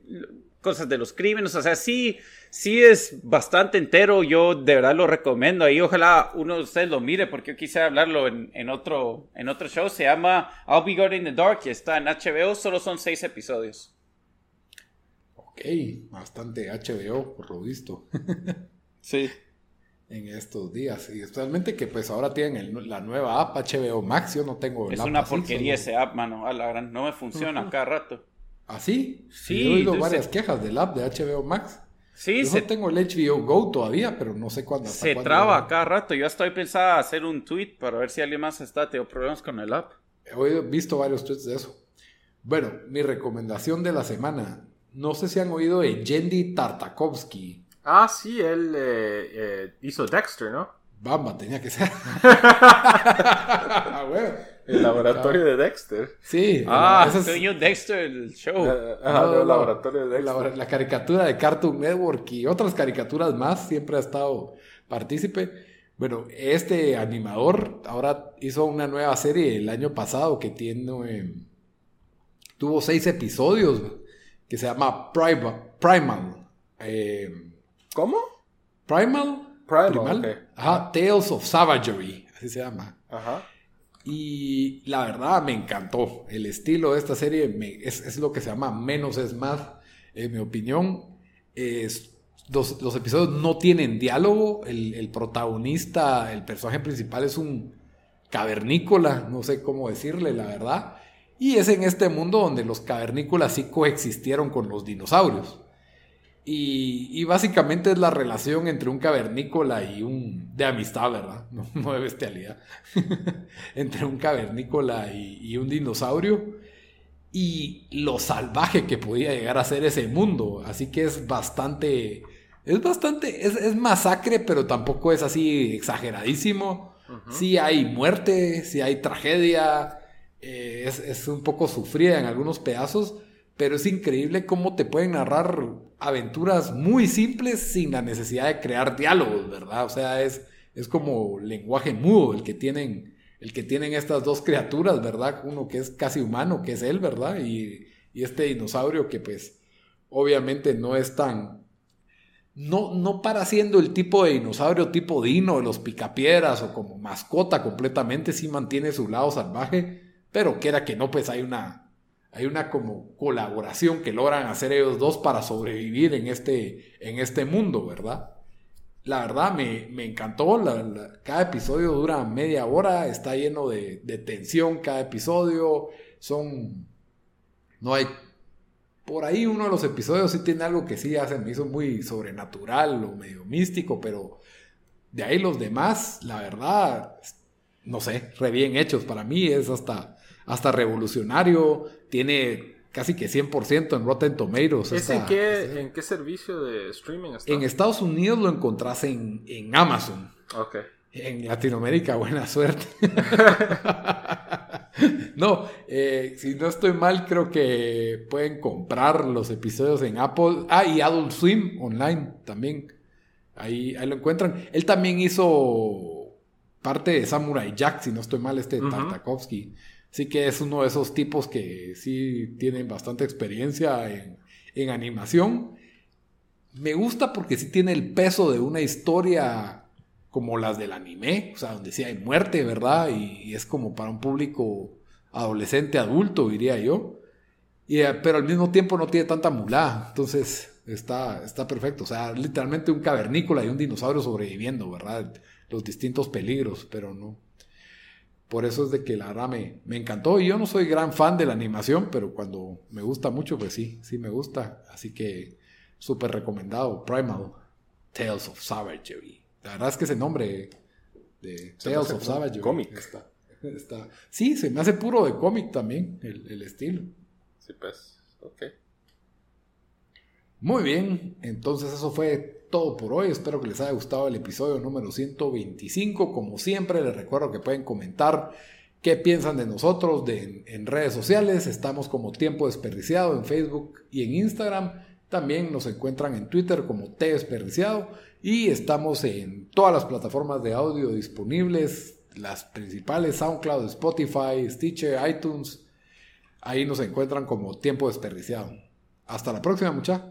S3: cosas de los crímenes, o sea, sí, sí es bastante entero, yo de verdad lo recomiendo ahí, ojalá uno de ustedes lo mire, porque yo quise hablarlo en, en otro, en otro show, se llama I'll Be God in the Dark, y está en HBO, solo son seis episodios.
S2: Ok, bastante HBO, por lo visto.
S3: sí
S2: en estos días. Y especialmente que pues ahora tienen el, la nueva app HBO Max, yo no tengo
S3: el Es una porquería ese app, mano, a la gran, no me funciona cada rato.
S2: ¿Ah, sí?
S3: Sí.
S2: He oído varias se... quejas del app de HBO Max.
S3: Sí,
S2: yo se... no tengo el HBO Go todavía, pero no sé cuándo.
S3: Se traba va. cada rato. Yo estoy pensando hacer un tweet para ver si alguien más está teniendo problemas con el app.
S2: He visto varios tweets de eso. Bueno, mi recomendación de la semana. No sé si han oído de Yendi Tartakovsky.
S1: Ah, sí, él eh, eh, hizo Dexter, ¿no?
S2: Bamba, tenía que ser.
S1: bueno, el laboratorio de Dexter.
S2: Sí.
S3: Ah, es yo Dexter, el show.
S1: Uh, ah, no, no, el laboratorio de Dexter.
S2: La, la, caricatura de Cartoon Network y otras caricaturas más siempre ha estado partícipe. Bueno, este animador ahora hizo una nueva serie el año pasado que tiene. Eh, tuvo seis episodios que se llama Primal. Primal eh,
S1: ¿Cómo?
S2: Primal.
S1: Primal.
S2: Primal.
S1: Okay.
S2: Ajá, Tales of Savagery, así se llama.
S1: Ajá.
S2: Y la verdad me encantó. El estilo de esta serie es, es, lo que se llama menos es más, en mi opinión. Es, los, los, episodios no tienen diálogo. El, el, protagonista, el personaje principal es un cavernícola, no sé cómo decirle, la verdad. Y es en este mundo donde los cavernícolas sí coexistieron con los dinosaurios. Y, y, básicamente es la relación entre un cavernícola y un... de amistad, ¿verdad? No, no de bestialidad. entre un cavernícola y, y, un dinosaurio. Y lo salvaje que podía llegar a ser ese mundo. Así que es bastante... Es bastante... Es, es masacre, pero tampoco es así exageradísimo. Uh -huh. Sí hay muerte, sí hay tragedia. Eh, es, es un poco sufrida en algunos pedazos pero es increíble cómo te pueden narrar aventuras muy simples sin la necesidad de crear diálogos, ¿verdad? O sea, es, es como lenguaje mudo el que tienen el que tienen estas dos criaturas, ¿verdad? Uno que es casi humano, que es él, ¿verdad? Y, y este dinosaurio que pues obviamente no es tan no, no para siendo el tipo de dinosaurio tipo dino de los picapiedras o como mascota completamente, sí mantiene su lado salvaje, pero quiera que no, pues hay una, hay una como colaboración que logran hacer ellos dos para sobrevivir en este, en este mundo, ¿verdad? La verdad me, encantó, cada episodio dura media hora, está lleno de, de tensión cada episodio, son... No hay por ahí uno de los episodios sí tiene algo que sí hace, me hizo muy sobrenatural o medio místico, pero de ahí los demás, la verdad, no sé, re bien hechos. Para mí es hasta, hasta revolucionario, tiene casi que 100% en Rotten Tomatoes.
S1: ¿Es en, qué, en, qué, servicio de streaming está?
S2: En Estados Unidos lo encontrás en, en Amazon.
S1: Ok.
S2: En Latinoamérica, buena suerte. no, eh, si no estoy mal, creo que pueden comprar los episodios en Apple. Ah, y Adult Swim online también. Ahí, ahí lo encuentran. Él también hizo parte de Samurai Jack, si no estoy mal, este Tartakovsky. Así que es uno de esos tipos que sí tienen bastante experiencia en, en animación. Me gusta porque sí tiene el peso de una historia como las del anime, o sea, donde sí hay muerte, ¿verdad? Y, es como para un público adolescente, adulto, diría yo. Y, eh, pero al mismo tiempo no tiene tanta mulá, entonces está, está perfecto. O sea, literalmente un cavernícola y un dinosaurio sobreviviendo, ¿verdad? Los distintos peligros, pero no. Por eso es de que la verdad me, me encantó. Y yo no soy gran fan de la animación, pero cuando me gusta mucho, pues sí, sí me gusta. Así que súper recomendado. Primal Tales of Savagery. La verdad es que ese nombre de Tales of Savage.
S1: Cómic.
S2: Está, sí, se me hace puro de cómic también, el, estilo.
S1: Sí, pues, ok.
S2: Muy bien, entonces eso fue todo por hoy. Espero que les haya gustado el episodio número 125. Como siempre, les recuerdo que pueden comentar qué piensan de nosotros en redes sociales. Estamos como Tiempo Desperdiciado en Facebook y en Instagram. También nos encuentran en Twitter como T Desperdiciado y estamos en todas las plataformas de audio disponibles, las principales, SoundCloud, Spotify, Stitcher, iTunes. Ahí nos encuentran como tiempo desperdiciado. Hasta la próxima, muchachos.